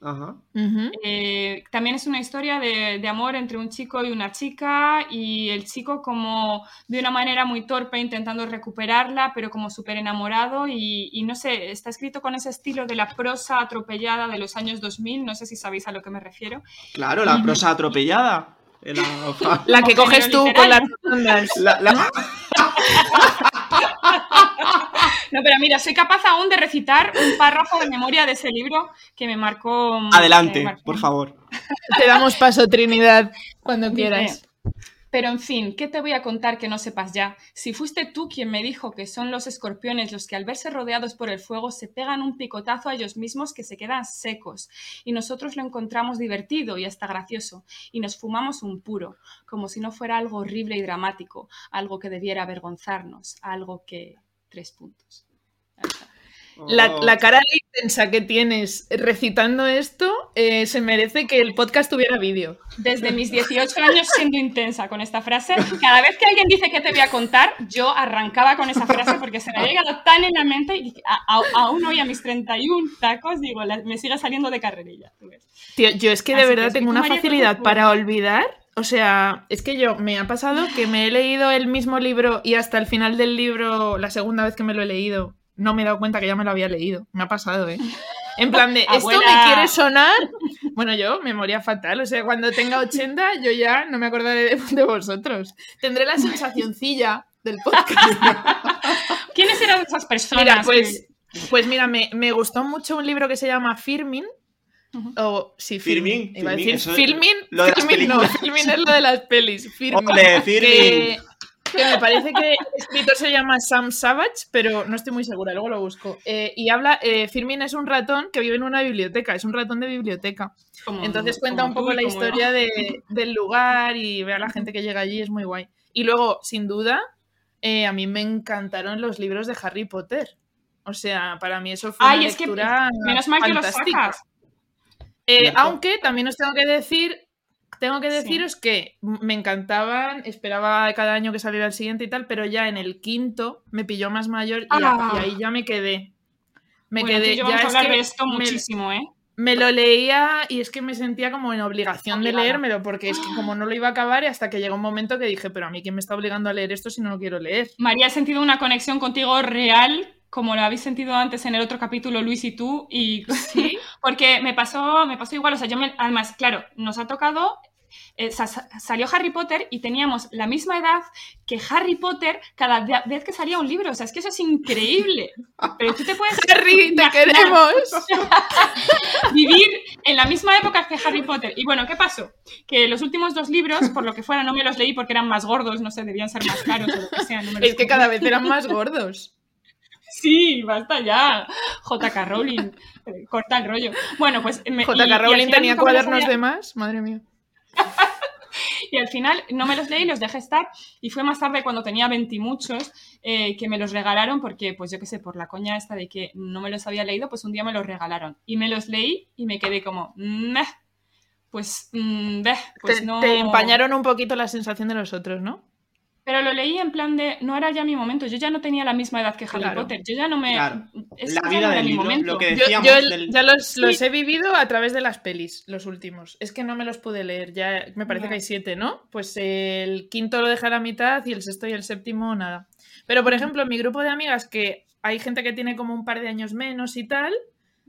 Ajá. Ujú. Eh, también es una historia de, de amor entre un chico y una chica y el chico como de una manera muy torpe intentando recuperarla, pero como súper enamorado y, y no sé, está escrito con ese estilo de la prosa atropellada de los años 2000, no sé si sabéis a lo que me refiero. Claro, la prosa atropellada. (laughs) La, La que coges tú con las la- la- (laughs) No, pero mira, soy capaz aún de recitar un párrafo de memoria de ese libro que me marcó. Adelante, me marcó. por favor. Te damos paso, Trinidad, cuando quieras. Pero en fin, ¿qué te voy a contar que no sepas ya? Si fuiste tú quien me dijo que son los escorpiones los que al verse rodeados por el fuego se pegan un picotazo a ellos mismos que se quedan secos, y nosotros lo encontramos divertido y hasta gracioso, y nos fumamos un puro, como si no fuera algo horrible y dramático, algo que debiera avergonzarnos, algo que... Tres puntos. La, Oh. la cara intensa que tienes recitando esto eh, se merece que el podcast tuviera vídeo. Desde mis 18 años siendo intensa con esta frase, cada vez que alguien dice que te voy a contar, yo arrancaba con esa frase porque se me había llegado tan en la mente y a- a- aún hoy a mis 31 tacos, digo, la- me sigue saliendo de carrerilla. Tío, yo es que de Así verdad tengo una facilidad ¿cómo para olvidar. O sea, es que yo me ha pasado que me he leído el mismo libro y hasta el final del libro, la segunda vez que me lo he leído, no me he dado cuenta que ya me lo había leído. Me ha pasado, ¿eh? En plan de, ¿esto Abuela. me quiere sonar? Bueno, yo, memoria fatal. O sea, cuando tenga 80, yo ya no me acordaré de, de vosotros. Tendré la sensacioncilla del podcast. ¿Quiénes eran esas personas? Mira, pues, pues mira, me, me gustó mucho un libro que se llama Firmin. O sí, Firmin, Firmin. Iba a Firmin, decir eso es Filmin. lo de las Firmin no, películas. Filmin es lo de las pelis. Firmin. Ole, Firmin. Que, que me parece que el escritor se llama Sam Savage, pero no estoy muy segura, luego lo busco. Eh, y habla, eh, Firmin es un ratón que vive en una biblioteca, es un ratón de biblioteca. como- Entonces cuenta un poco tú la historia de- del lugar y ve a la gente que llega allí, es muy guay. Y luego, sin duda, eh, a mí me encantaron los libros de Harry Potter. O sea, para mí eso fue Ay, una es que lectura menos mal que los sacas. Eh, aunque también os tengo que decir, tengo que Sí. deciros que me encantaban, esperaba cada año que saliera el siguiente y tal, pero ya en el quinto me pilló más mayor y, Ah. y ahí ya me quedé. Me Bueno, quedé. yo ya vamos a es hablar que de esto me- muchísimo, ¿eh? me lo leía y es que me sentía como en obligación de leérmelo, porque es que como (gasps) no lo iba a acabar, y hasta que llegó un momento que dije, pero a mí quién me está obligando a leer esto si no lo quiero leer. María, he sentido una conexión contigo real, como lo habéis sentido antes en el otro capítulo, Luis y tú, y Sí. Porque me pasó, me pasó igual, o sea, yo me, además, claro, nos ha tocado, eh, sa- sa- salió Harry Potter y teníamos la misma edad que Harry Potter cada vez que salía un libro, o sea, es que eso es increíble, pero tú te puedes (laughs) Harry, te queremos. (laughs) vivir en la misma época que Harry Potter. Y bueno, ¿qué pasó? Que los últimos dos libros, por lo que fuera, no me los leí porque eran más gordos, no sé, debían ser más caros o lo que sea. no Es que cada vez eran más gordos. Sí, basta ya. JK Rowling, (laughs) corta el rollo. Bueno, pues. me- JK Rowling tenía cuadernos de más, madre mía. (laughs) Y al final no me los leí, los dejé estar. Y fue más tarde, cuando tenía 20 y muchos, eh, que me los regalaron porque, pues yo qué sé, por la coña esta de que no me los había leído, pues un día me los regalaron. Y me los leí y me quedé como. "Meh". Pues. mm, pues te, no. te empañaron un poquito la sensación de los otros, ¿no? Pero lo leí en plan de. No era ya mi momento. Yo ya no tenía la misma edad que Harry Claro. Potter. Yo ya no me. Claro. La vida no del mi libro, momento. lo que Yo, decíamos yo del- ya los, los Sí. he vivido a través de las pelis, los últimos. Es que no me los pude leer, ya me parece que hay siete, ¿no? Pues el quinto lo dejé a la mitad y el sexto y el séptimo nada. Pero, por ejemplo, en mi grupo de amigas, que hay gente que tiene como un par de años menos y tal,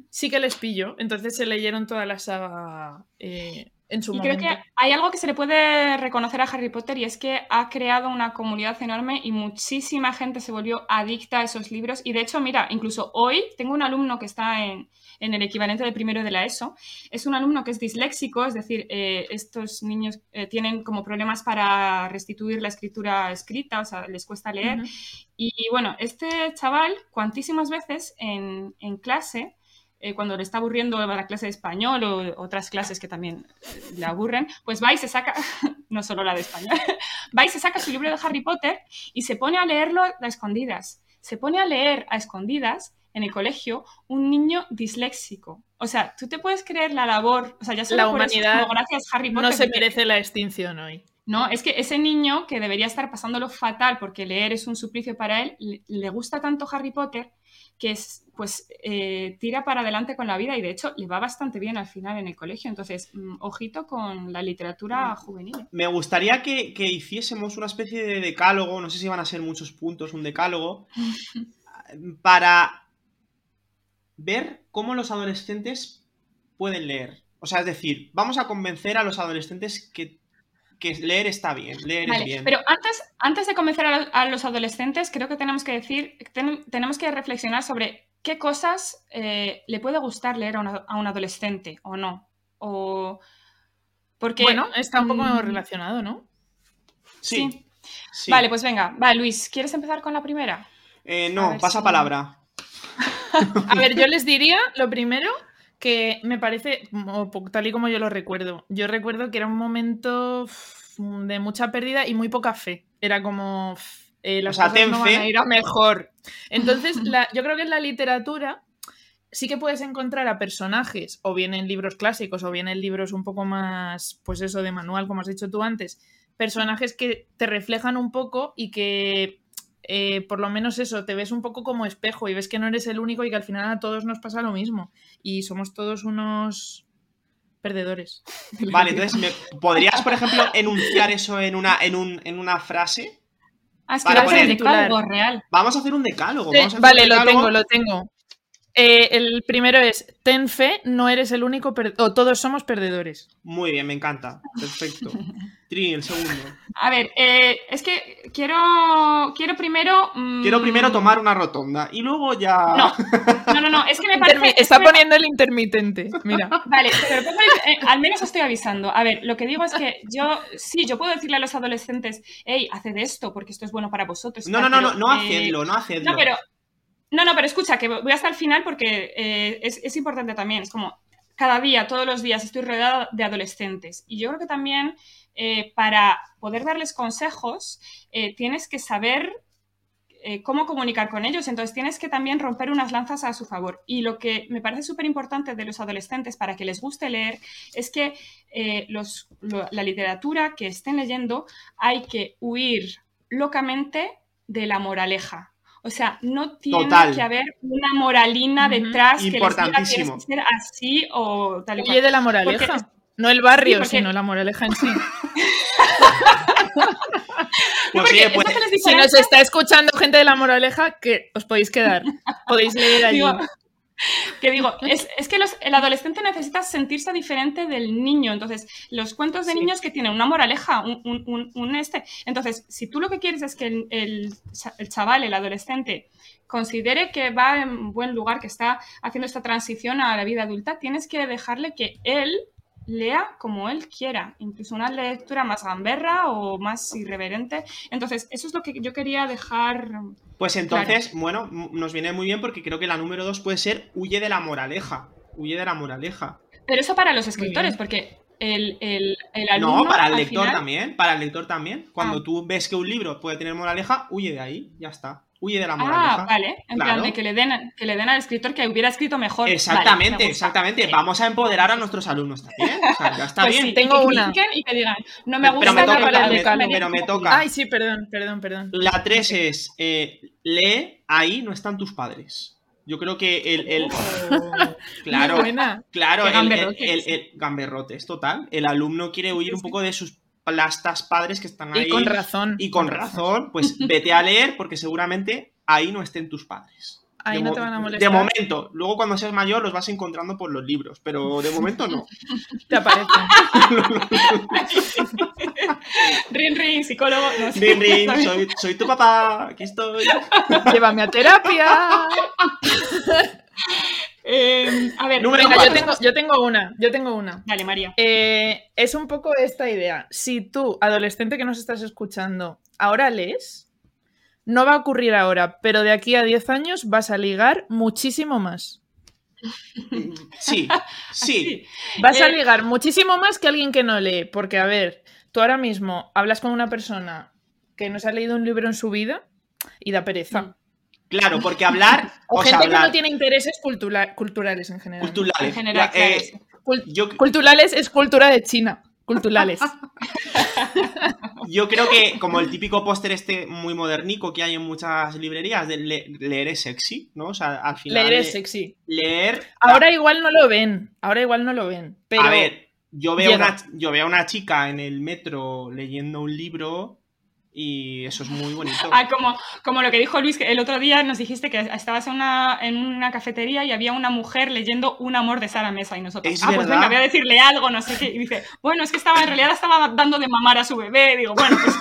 sí que les pillo. Entonces se leyeron toda la saga eh, en su Y momento. creo que hay algo que se le puede reconocer a Harry Potter y es que ha creado una comunidad enorme y muchísima gente se volvió adicta a esos libros. Y de hecho, mira, incluso hoy tengo un alumno que está en, en el equivalente de primero de la ESO. Es un alumno que es disléxico, es decir, eh, estos niños eh, tienen como problemas para restituir la escritura escrita, o sea, les cuesta leer. Y bueno, este chaval, cuantísimas veces en, en clase, eh, cuando le está aburriendo la clase de español o otras clases que también eh, le aburren, pues va y se saca, (laughs) no solo la de español, (laughs) va y se saca su libro de Harry Potter y se pone a leerlo a escondidas. Se pone a leer a escondidas en el colegio un niño disléxico. O sea, tú te puedes creer la labor, o sea, ya solo La humanidad como gracias Harry Potter. No se merece la extinción hoy. no, es que ese niño que debería estar pasándolo fatal porque leer es un suplicio para él, le gusta tanto Harry Potter que es, pues eh, tira para adelante con la vida y de hecho le va bastante bien al final en el colegio. Entonces, mm, ojito con la literatura juvenil. ¿eh? Me gustaría que, que hiciésemos una especie de decálogo, no sé si van a ser muchos puntos, un decálogo, (laughs) para ver cómo los adolescentes pueden leer. O sea, es decir, vamos a convencer a los adolescentes que, que leer está bien, leer es Vale, bien. pero antes, antes de convencer a, lo- a los adolescentes, creo que tenemos que decir, ten- tenemos que reflexionar sobre qué cosas eh, le puede gustar leer a, una- a un adolescente o no. O porque Bueno, está un poco mm, relacionado, ¿no? sí, sí. sí. Vale, pues venga, va, Luis, ¿quieres empezar con la primera? Eh, no, pasa si- palabra. (laughs) A ver, yo les diría lo primero que me parece, tal y como yo lo recuerdo, yo recuerdo que era un momento de mucha pérdida y muy poca fe. Era como, eh, las sea, cosas ten no fe. van a ir a mejor. (laughs) Entonces, la- yo creo que en la literatura sí que puedes encontrar a personajes, o bien en libros clásicos, o bien en libros un poco más, pues eso, de manual, como has dicho tú antes, personajes que te reflejan un poco y que eh, por lo menos eso, te ves un poco como espejo y ves que no eres el único y que al final a todos nos pasa lo mismo. Y somos todos unos perdedores. (laughs) Vale, entonces, ¿me- ¿podrías, por ejemplo, enunciar eso en una, en un, en una frase? Ah, es que Para va a poner- decálogo real. Vamos a hacer un decálogo. Sí, vamos a hacer vale, un lo tengo, lo tengo. Eh, el primero es, ten fe, no eres el único, per- o todos somos perdedores. Muy bien, me encanta. Perfecto. Trini, el segundo. A ver, eh, es que quiero, quiero primero... mm, Quiero primero tomar una rotonda y luego ya. No, (laughs) no, no, no, es que me Intermi- parece... es Está me- poniendo el intermitente, mira. (laughs) Vale, pero pongo el- eh, al menos estoy avisando. A ver, lo que digo es que yo, sí, yo puedo decirle a los adolescentes, hey, haced esto porque esto es bueno para vosotros. No, tal", no, no, no, no eh, hacedlo, no hacedlo. No, pero, no, no, pero escucha, que voy hasta el final porque eh, es, importante también. Es como, cada día, todos los días, estoy rodeada de adolescentes. Y yo creo que también eh, para poder darles consejos, eh, tienes que saber cómo comunicar con ellos. Entonces tienes que también romper unas lanzas a su favor. Y lo que me parece súper importante de los adolescentes para que les guste leer es que los- lo- la literatura que estén leyendo hay que huir locamente de la moraleja. O sea, no tiene Total. que haber una moralina detrás que les diga tienes que ser así o tal y cual. Huye de la moraleja. Porque- No el barrio, Sí, porque- sino la moraleja en sí. (laughs) Pues oye, es pues, Si nos está escuchando gente de la moraleja, que os podéis quedar. Podéis leer (laughs) allí. Digo, (laughs) que digo, es, es que los- el adolescente necesita sentirse diferente del niño. Entonces, los cuentos de Sí. niños que tienen una moraleja, un, un- un- un este. Entonces, si tú lo que quieres es que el, el el chaval, el adolescente, considere que va en buen lugar, que está haciendo esta transición a la vida adulta, tienes que dejarle que él lea como él quiera, incluso una lectura más gamberra o más irreverente. Entonces, eso es lo que yo quería dejar pues entonces, bueno, nos viene muy bien porque creo que la número dos puede ser huye de la moraleja. Huye de la moraleja. Pero eso para los escritores, porque el, el, el alumno. No, para el lector final- también. Para el lector también. Cuando Ah. tú ves que un libro puede tener moraleja, huye de ahí. Ya está. Huye de la moraleja. Ah, vale. En Claro. plan de que le, den, que le den al escritor que hubiera escrito mejor. Vale, Exactamente, me exactamente. Sí. Vamos a empoderar a nuestros alumnos también. O sea, ya está Pues bien. sí, Tengo y que una. Y que digan, no me Pero gusta me toca, el me- pero me toca. Ay, sí, perdón, perdón, perdón. La 3 es eh, lee, ahí no están tus padres. Yo creo que el. el- (laughs) claro, buena. claro, Qué el, el- el- gamberrotes, total. El alumno quiere huir un poco de sus plastas padres que están ahí. Y con razón. Y con razón, pues (laughs) vete a leer porque seguramente ahí no estén tus padres. Ahí de no te van a De molestar. momento. Luego cuando seas mayor los vas encontrando por los libros, pero de momento no. (laughs) Te aparecen. (laughs) Rin, rin, psicólogo. No sé. Rin, rin, soy, soy tu papá, aquí estoy. Llévame a terapia. Eh, a ver, Número Venga, yo tengo, yo tengo una. Yo tengo una. Dale, María. Eh, es un poco esta idea. Si tú, adolescente que nos estás escuchando, ahora lees, no va a ocurrir ahora, pero de aquí a 10 años vas a ligar muchísimo más. Sí, sí. Vas a Eh, ligar muchísimo más que alguien que no lee, porque a ver, tú ahora mismo hablas con una persona que no se ha leído un libro en su vida y da pereza. Claro, porque hablar. (laughs) O, O, sea, gente que no tiene intereses cultura- culturales en general. Culturales. En general, eh, yo, culturales es cultura de China. Culturales. (laughs) yo creo que, como el típico póster este muy modernico que hay en muchas librerías, de le- leer es sexy, ¿no? O sea, al final. Leer es sexy. Leer. Ahora igual no lo ven. Ahora igual no lo ven. Pero A ver, yo veo, llega. una, yo veo a una chica en el metro leyendo un libro y eso es muy bonito. (laughs) Ah, como, como lo que dijo Luis, que el otro día nos dijiste que estabas en una, en una cafetería y había una mujer leyendo Un amor de Sara Mesa y nosotros, Es ah, pues venga, voy a decirle algo, no sé qué. Y dice, bueno, es que estaba, en realidad estaba dando de mamar a su bebé. Digo, bueno, pues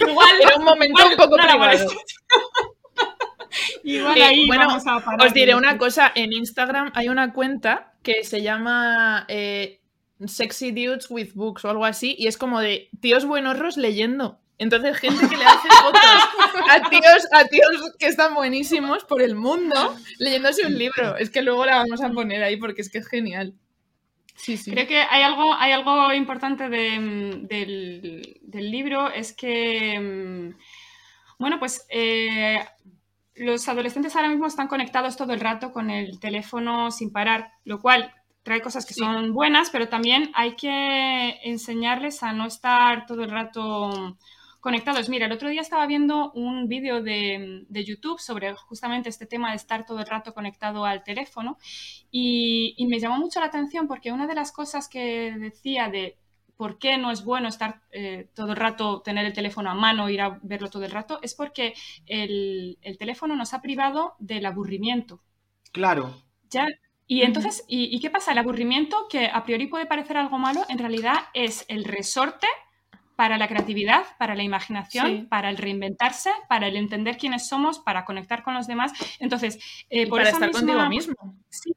(laughs) igual... Era un momento igual un poco privado. (laughs) igual Eh, bueno, vamos a parar. Os diré una cosa, en Instagram hay una cuenta que se llama eh, Sexy Dudes with Books o algo así, y es como de tíos buenorros leyendo. Entonces, gente que le hace fotos (laughs) a tíos, a tíos que están buenísimos por el mundo leyéndose un libro. Es que luego la vamos a poner ahí porque es que es genial. Sí, sí. Creo que hay algo, hay algo importante de, mm, del, del libro, es que, mm, bueno, pues eh, los adolescentes ahora mismo están conectados todo el rato con el teléfono sin parar, lo cual trae cosas que Sí. son buenas, pero también hay que enseñarles a no estar todo el rato conectados. Mira, el otro día estaba viendo un vídeo de, de YouTube sobre justamente este tema de estar todo el rato conectado al teléfono y, y me llamó mucho la atención porque una de las cosas que decía de por qué no es bueno estar eh, todo el rato, tener el teléfono a mano, ir a verlo todo el rato, es porque el, el teléfono nos ha privado del aburrimiento. Claro. Ya, y entonces, ¿y, y qué pasa? El aburrimiento, que a priori puede parecer algo malo, en realidad es el resorte para la creatividad, para la imaginación, Sí. para el reinventarse, para el entender quiénes somos, para conectar con los demás. Entonces, eh, Y por para esa estar misma- contigo mismo. Sí,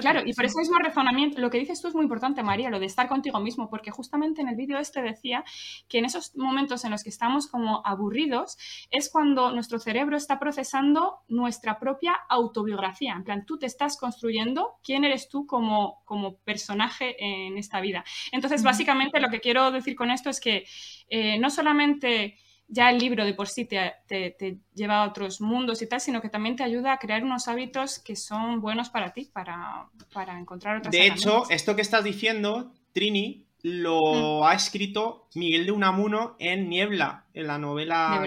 claro, y por sí. ese mismo razonamiento, lo que dices tú es muy importante, María, lo de estar contigo mismo, porque justamente en el vídeo este decía que en esos momentos en los que estamos como aburridos es cuando nuestro cerebro está procesando nuestra propia autobiografía. En plan, tú te estás construyendo quién eres tú como, como personaje en esta vida. Entonces, básicamente lo que quiero decir con esto es que eh, no solamente ya el libro de por sí te, te- te lleva a otros mundos y tal, sino que también te ayuda a crear unos hábitos que son buenos para ti, para, para encontrar otras De hecho, esto que estás diciendo, Trini, lo ha escrito Miguel de Unamuno en Niebla, en la novela.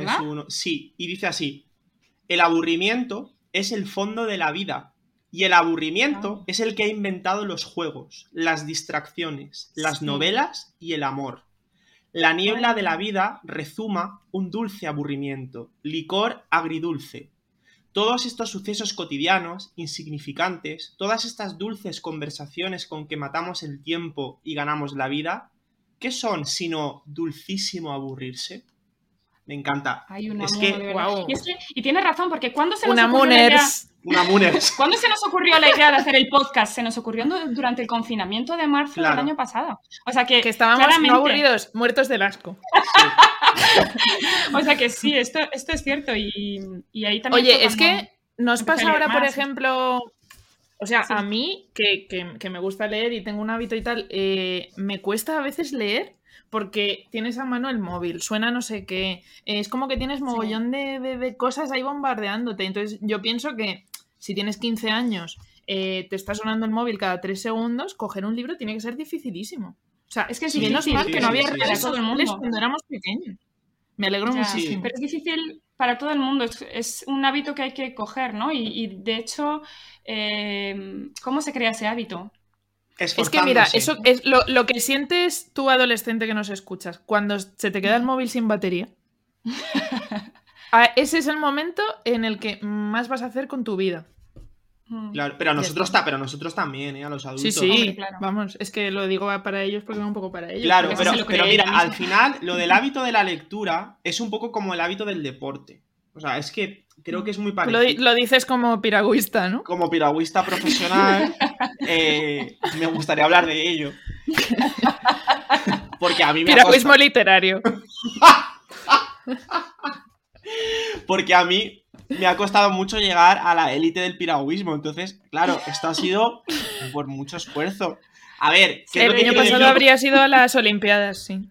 Sí, y dice así: El aburrimiento es el fondo de la vida. Y el aburrimiento Ah. es el que ha inventado los juegos, las distracciones, las Sí. novelas y el amor. La niebla de la vida rezuma un dulce aburrimiento, licor agridulce. Todos estos sucesos cotidianos, insignificantes, todas estas dulces conversaciones con que matamos el tiempo y ganamos la vida, ¿qué son sino dulcísimo aburrirse? Me encanta. Hay un es que- de. Y, es que- y tienes razón, porque cuando se nos Una ocurrió la idea-. Una. (laughs) ¿Cuándo se nos ocurrió la idea de hacer el podcast? Se nos ocurrió du- durante el confinamiento de marzo Claro. del año pasado. O sea que, Que estábamos claramente- no aburridos, muertos del asco. (laughs) O sea que sí, esto, esto es cierto. Y, y ahí también. Oye, es que nos pasa ahora, por ejemplo, o sea, Sí. a mí, que, que- que me gusta leer y tengo un hábito y tal, eh, me cuesta a veces leer porque tienes a mano el móvil, suena no sé qué, es como que tienes mogollón de, de- de cosas ahí bombardeándote. Entonces yo pienso que si tienes 15 años, eh, te está sonando el móvil cada 3 segundos, coger un libro tiene que ser dificilísimo. O sea, Es que es Sí, menos mal sí, que no había sí, redes para todo el sociales mundo. cuando éramos pequeños. Me alegro Ya, muchísimo. Pero es difícil para todo el mundo, es, es un hábito que hay que coger, ¿no? Y, y, de hecho, eh, ¿cómo se crea ese hábito? Es que mira, eso es lo, lo que sientes tú adolescente que nos escuchas cuando se te queda el móvil sin batería. (laughs) ese es el momento en el que más vas a hacer con tu vida. Mm. Claro, pero a nosotros, está. pero a nosotros también, ¿eh? A los Sí, adultos. sí, Hombre, claro. vamos, es que lo digo para ellos porque va un poco para ellos. Claro, pero, pero mira, al final lo del hábito de la lectura es un poco como el hábito del deporte. O sea, es que creo que es muy parecido. lo, lo dices como piragüista, ¿no? Como piragüista profesional, (laughs) eh, me gustaría hablar de ello. (laughs) Porque a mí me Piragüismo literario. (laughs) porque a mí me ha costado mucho llegar a la élite del piragüismo. Entonces, claro, esto ha sido por mucho esfuerzo. A ver, ¿qué es El lo que año pasado decir? habría sido a las Olimpiadas, sí.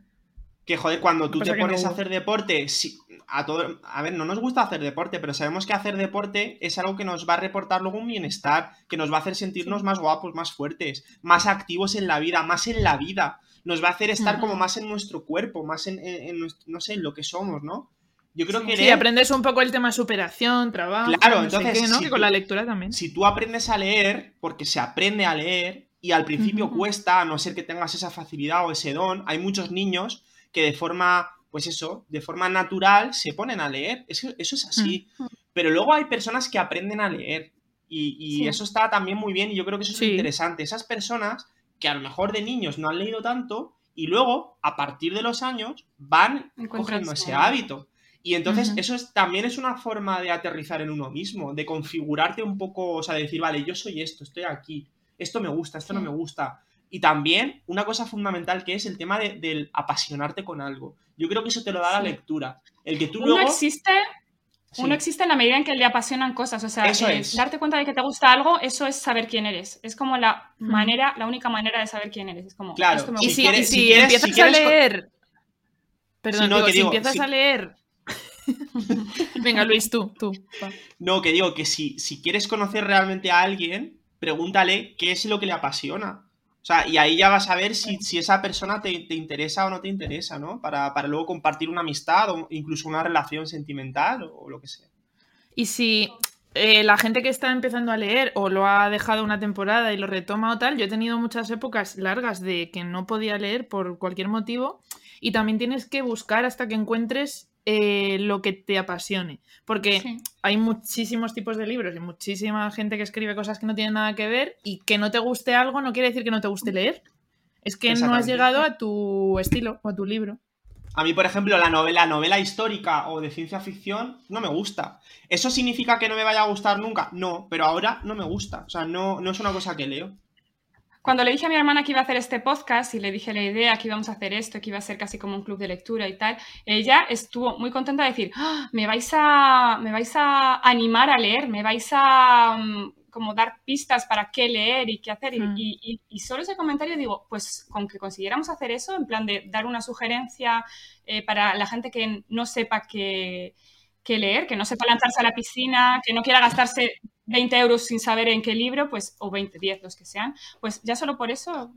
Que joder, cuando tú te no pones a hacer deporte, sí, a todo, a ver, no nos gusta hacer deporte, pero sabemos que hacer deporte es algo que nos va a reportar luego un bienestar, que nos va a hacer sentirnos más guapos, más fuertes, más activos en la vida, más en la vida. Nos va a hacer estar como más en nuestro cuerpo, más en, en- en nuestro- no sé, en lo que somos, ¿no? Yo creo que Sí, leer- aprendes un poco el tema superación, trabajo, Claro, no sé entonces, qué, ¿no? si Que con tú- la lectura también. si tú aprendes a leer, porque se aprende a leer, y al principio cuesta, a no ser que tengas esa facilidad o ese don, hay muchos niños que de forma, pues eso, de forma natural se ponen a leer. Eso, eso es así. Pero luego hay personas que aprenden a leer. Y, y Sí. eso está también muy bien y yo creo que eso es Sí. interesante. Esas personas que a lo mejor de niños no han leído tanto y luego, a partir de los años, van cogiendo ese hábito. Y entonces eso es, también es una forma de aterrizar en uno mismo, de configurarte un poco, o sea, de decir, vale, yo soy esto, estoy aquí, esto me gusta, esto no me gusta. Y también una cosa fundamental que es el tema de- del apasionarte con algo. Yo creo que eso te lo da la lectura. El que tú Uno luego... existe, Sí. uno existe en la medida en que le apasionan cosas. O sea, Eso eh, es. darte cuenta de que te gusta algo, eso es saber quién eres. Es como la Mm. manera, la única manera de saber quién eres. Es como, Claro, esto me Y Si si, gusta. quieres- y si si quieres- empiezas si quieres a leer. Perdón, Sí, no, digo, que si digo, empiezas a leer. (laughs) Venga, Luis, tú, tú. va. No, que digo que si, si quieres conocer realmente a alguien, pregúntale qué es lo que le apasiona. O sea, y ahí ya vas a ver si, si esa persona te, te interesa o no te interesa, ¿no? Para, para luego compartir una amistad o incluso una relación sentimental o, lo que sea. Y si eh, la gente que está empezando a leer o lo ha dejado una temporada y lo retoma o tal, yo he tenido muchas épocas largas de que no podía leer por cualquier motivo y también tienes que buscar hasta que encuentres eh, lo que te apasione. Porque Sí. hay muchísimos tipos de libros y muchísima gente que escribe cosas que no tienen nada que ver y que no te guste algo no quiere decir que no te guste leer. Es que no has llegado a tu estilo o a tu libro. A mí, por ejemplo, la novela, novela histórica o de ciencia ficción no me gusta. ¿Eso significa que no me vaya a gustar nunca? No, pero ahora no me gusta. O sea, no, no es una cosa que leo. Cuando le dije a mi hermana que iba a hacer este podcast y le dije la idea que íbamos a hacer esto, que iba a ser casi como un club de lectura y tal, ella estuvo muy contenta de decir, "Ah, me vais a, me vais a animar a leer, me vais a mm, como dar pistas para qué leer y qué hacer. Y- Hmm. Y, y- y solo ese comentario digo, pues con que consiguiéramos hacer eso, en plan de dar una sugerencia eh, para la gente que no sepa qué, qué leer, que no sepa lanzarse a la piscina, que no quiera gastarse 20 euros sin saber en qué libro, pues, o 20, 10, los que sean, pues ya solo por eso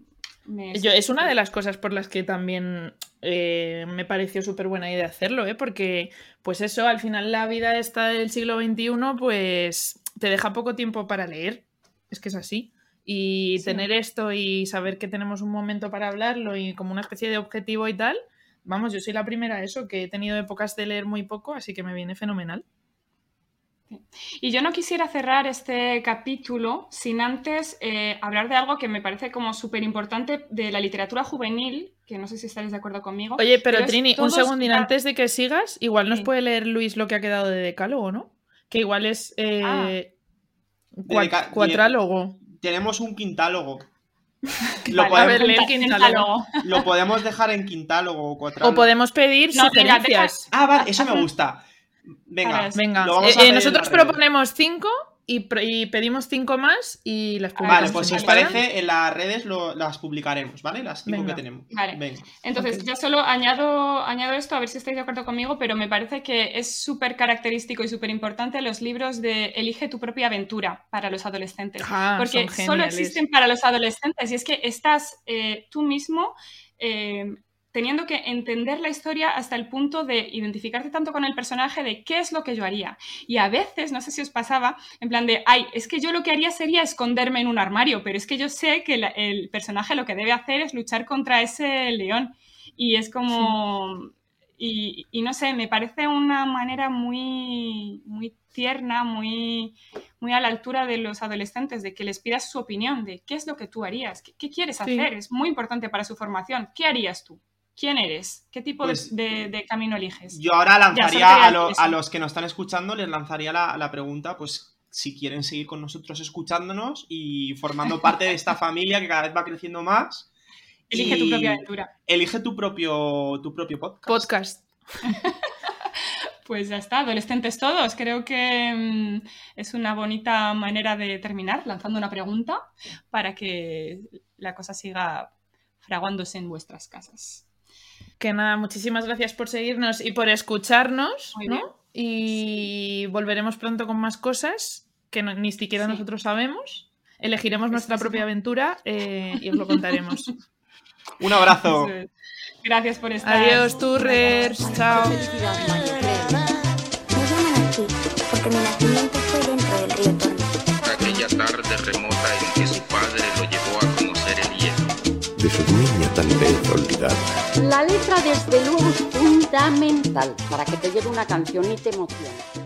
me... Yo, es una de las cosas por las que también eh, me pareció súper buena idea hacerlo, ¿eh? porque pues eso, al final la vida esta del siglo XXI, pues te deja poco tiempo para leer, es que es así. Y Sí. tener esto y saber que tenemos un momento para hablarlo y como una especie de objetivo y tal, vamos, yo soy la primera eso, que he tenido épocas de leer muy poco, así que me viene fenomenal. Y yo no quisiera cerrar este capítulo sin antes eh, hablar de algo que me parece como súper importante de la literatura juvenil, que no sé si estaréis de acuerdo conmigo. Oye, pero Trini, un segundín la- antes de que sigas, igual nos Sí. puede leer Luis lo que ha quedado de decálogo, ¿no? Que igual es eh, Ah. cua- cuatrálogo. Tenemos un quintálogo. (laughs) Lo, Vale, podemos, a ver, lee el cuenta- quintálogo. lo podemos dejar en quintálogo o cuatrálogo. O podemos pedir No, sugerencias. Ah, vale, eso me gusta. Venga, Venga, lo vamos eh, a eh, nosotros proponemos cinco y, pro- y pedimos cinco más y las publicamos. Vale, pues si os parece, en las redes lo- las publicaremos, ¿vale? Las cinco Venga. que tenemos. Vale. Venga. Entonces, Ok. yo solo añado, añado esto, a ver si estáis de acuerdo conmigo, pero me parece que es súper característico y súper importante los libros de Elige tu propia aventura para los adolescentes. Ah, porque solo existen para los adolescentes y es que estás eh, tú mismo eh, teniendo que entender la historia hasta el punto de identificarte tanto con el personaje de qué es lo que yo haría. Y a veces, no sé si os pasaba, en plan de, ay, es que yo lo que haría sería esconderme en un armario, pero es que yo sé que la- el personaje lo que debe hacer es luchar contra ese león. Y es como... y, y no sé, me parece una manera muy, muy tierna, muy, muy a la altura de los adolescentes, de que les pidas su opinión de qué es lo que tú harías, qué, qué quieres Sí. hacer, es muy importante para su formación. ¿Qué harías tú? ¿Quién eres? ¿Qué tipo de- Pues, de, de camino eliges? Yo ahora lanzaría a, lo- los que nos están escuchando, les lanzaría la, la pregunta, pues si quieren seguir con nosotros escuchándonos y formando parte de esta (laughs) familia que cada vez va creciendo más. Elige tu propia aventura. Elige tu propio, tu propio podcast. Podcast. (laughs) Pues ya está, adolescentes todos. Creo que mm, es una bonita manera de terminar lanzando una pregunta para que la cosa siga fraguándose en vuestras casas. Que nada, muchísimas gracias por seguirnos y por escucharnos, Muy ¿no? bien. Y volveremos pronto con más cosas que no- ni siquiera Sí. nosotros sabemos. Elegiremos nuestra propia aventura eh, y os lo contaremos. (laughs) Un abrazo. Gracias por estar. Adiós, turrers. Chao. Tal vez olvidada. La letra desde luego es fundamental para que te llegue una canción y te emocione.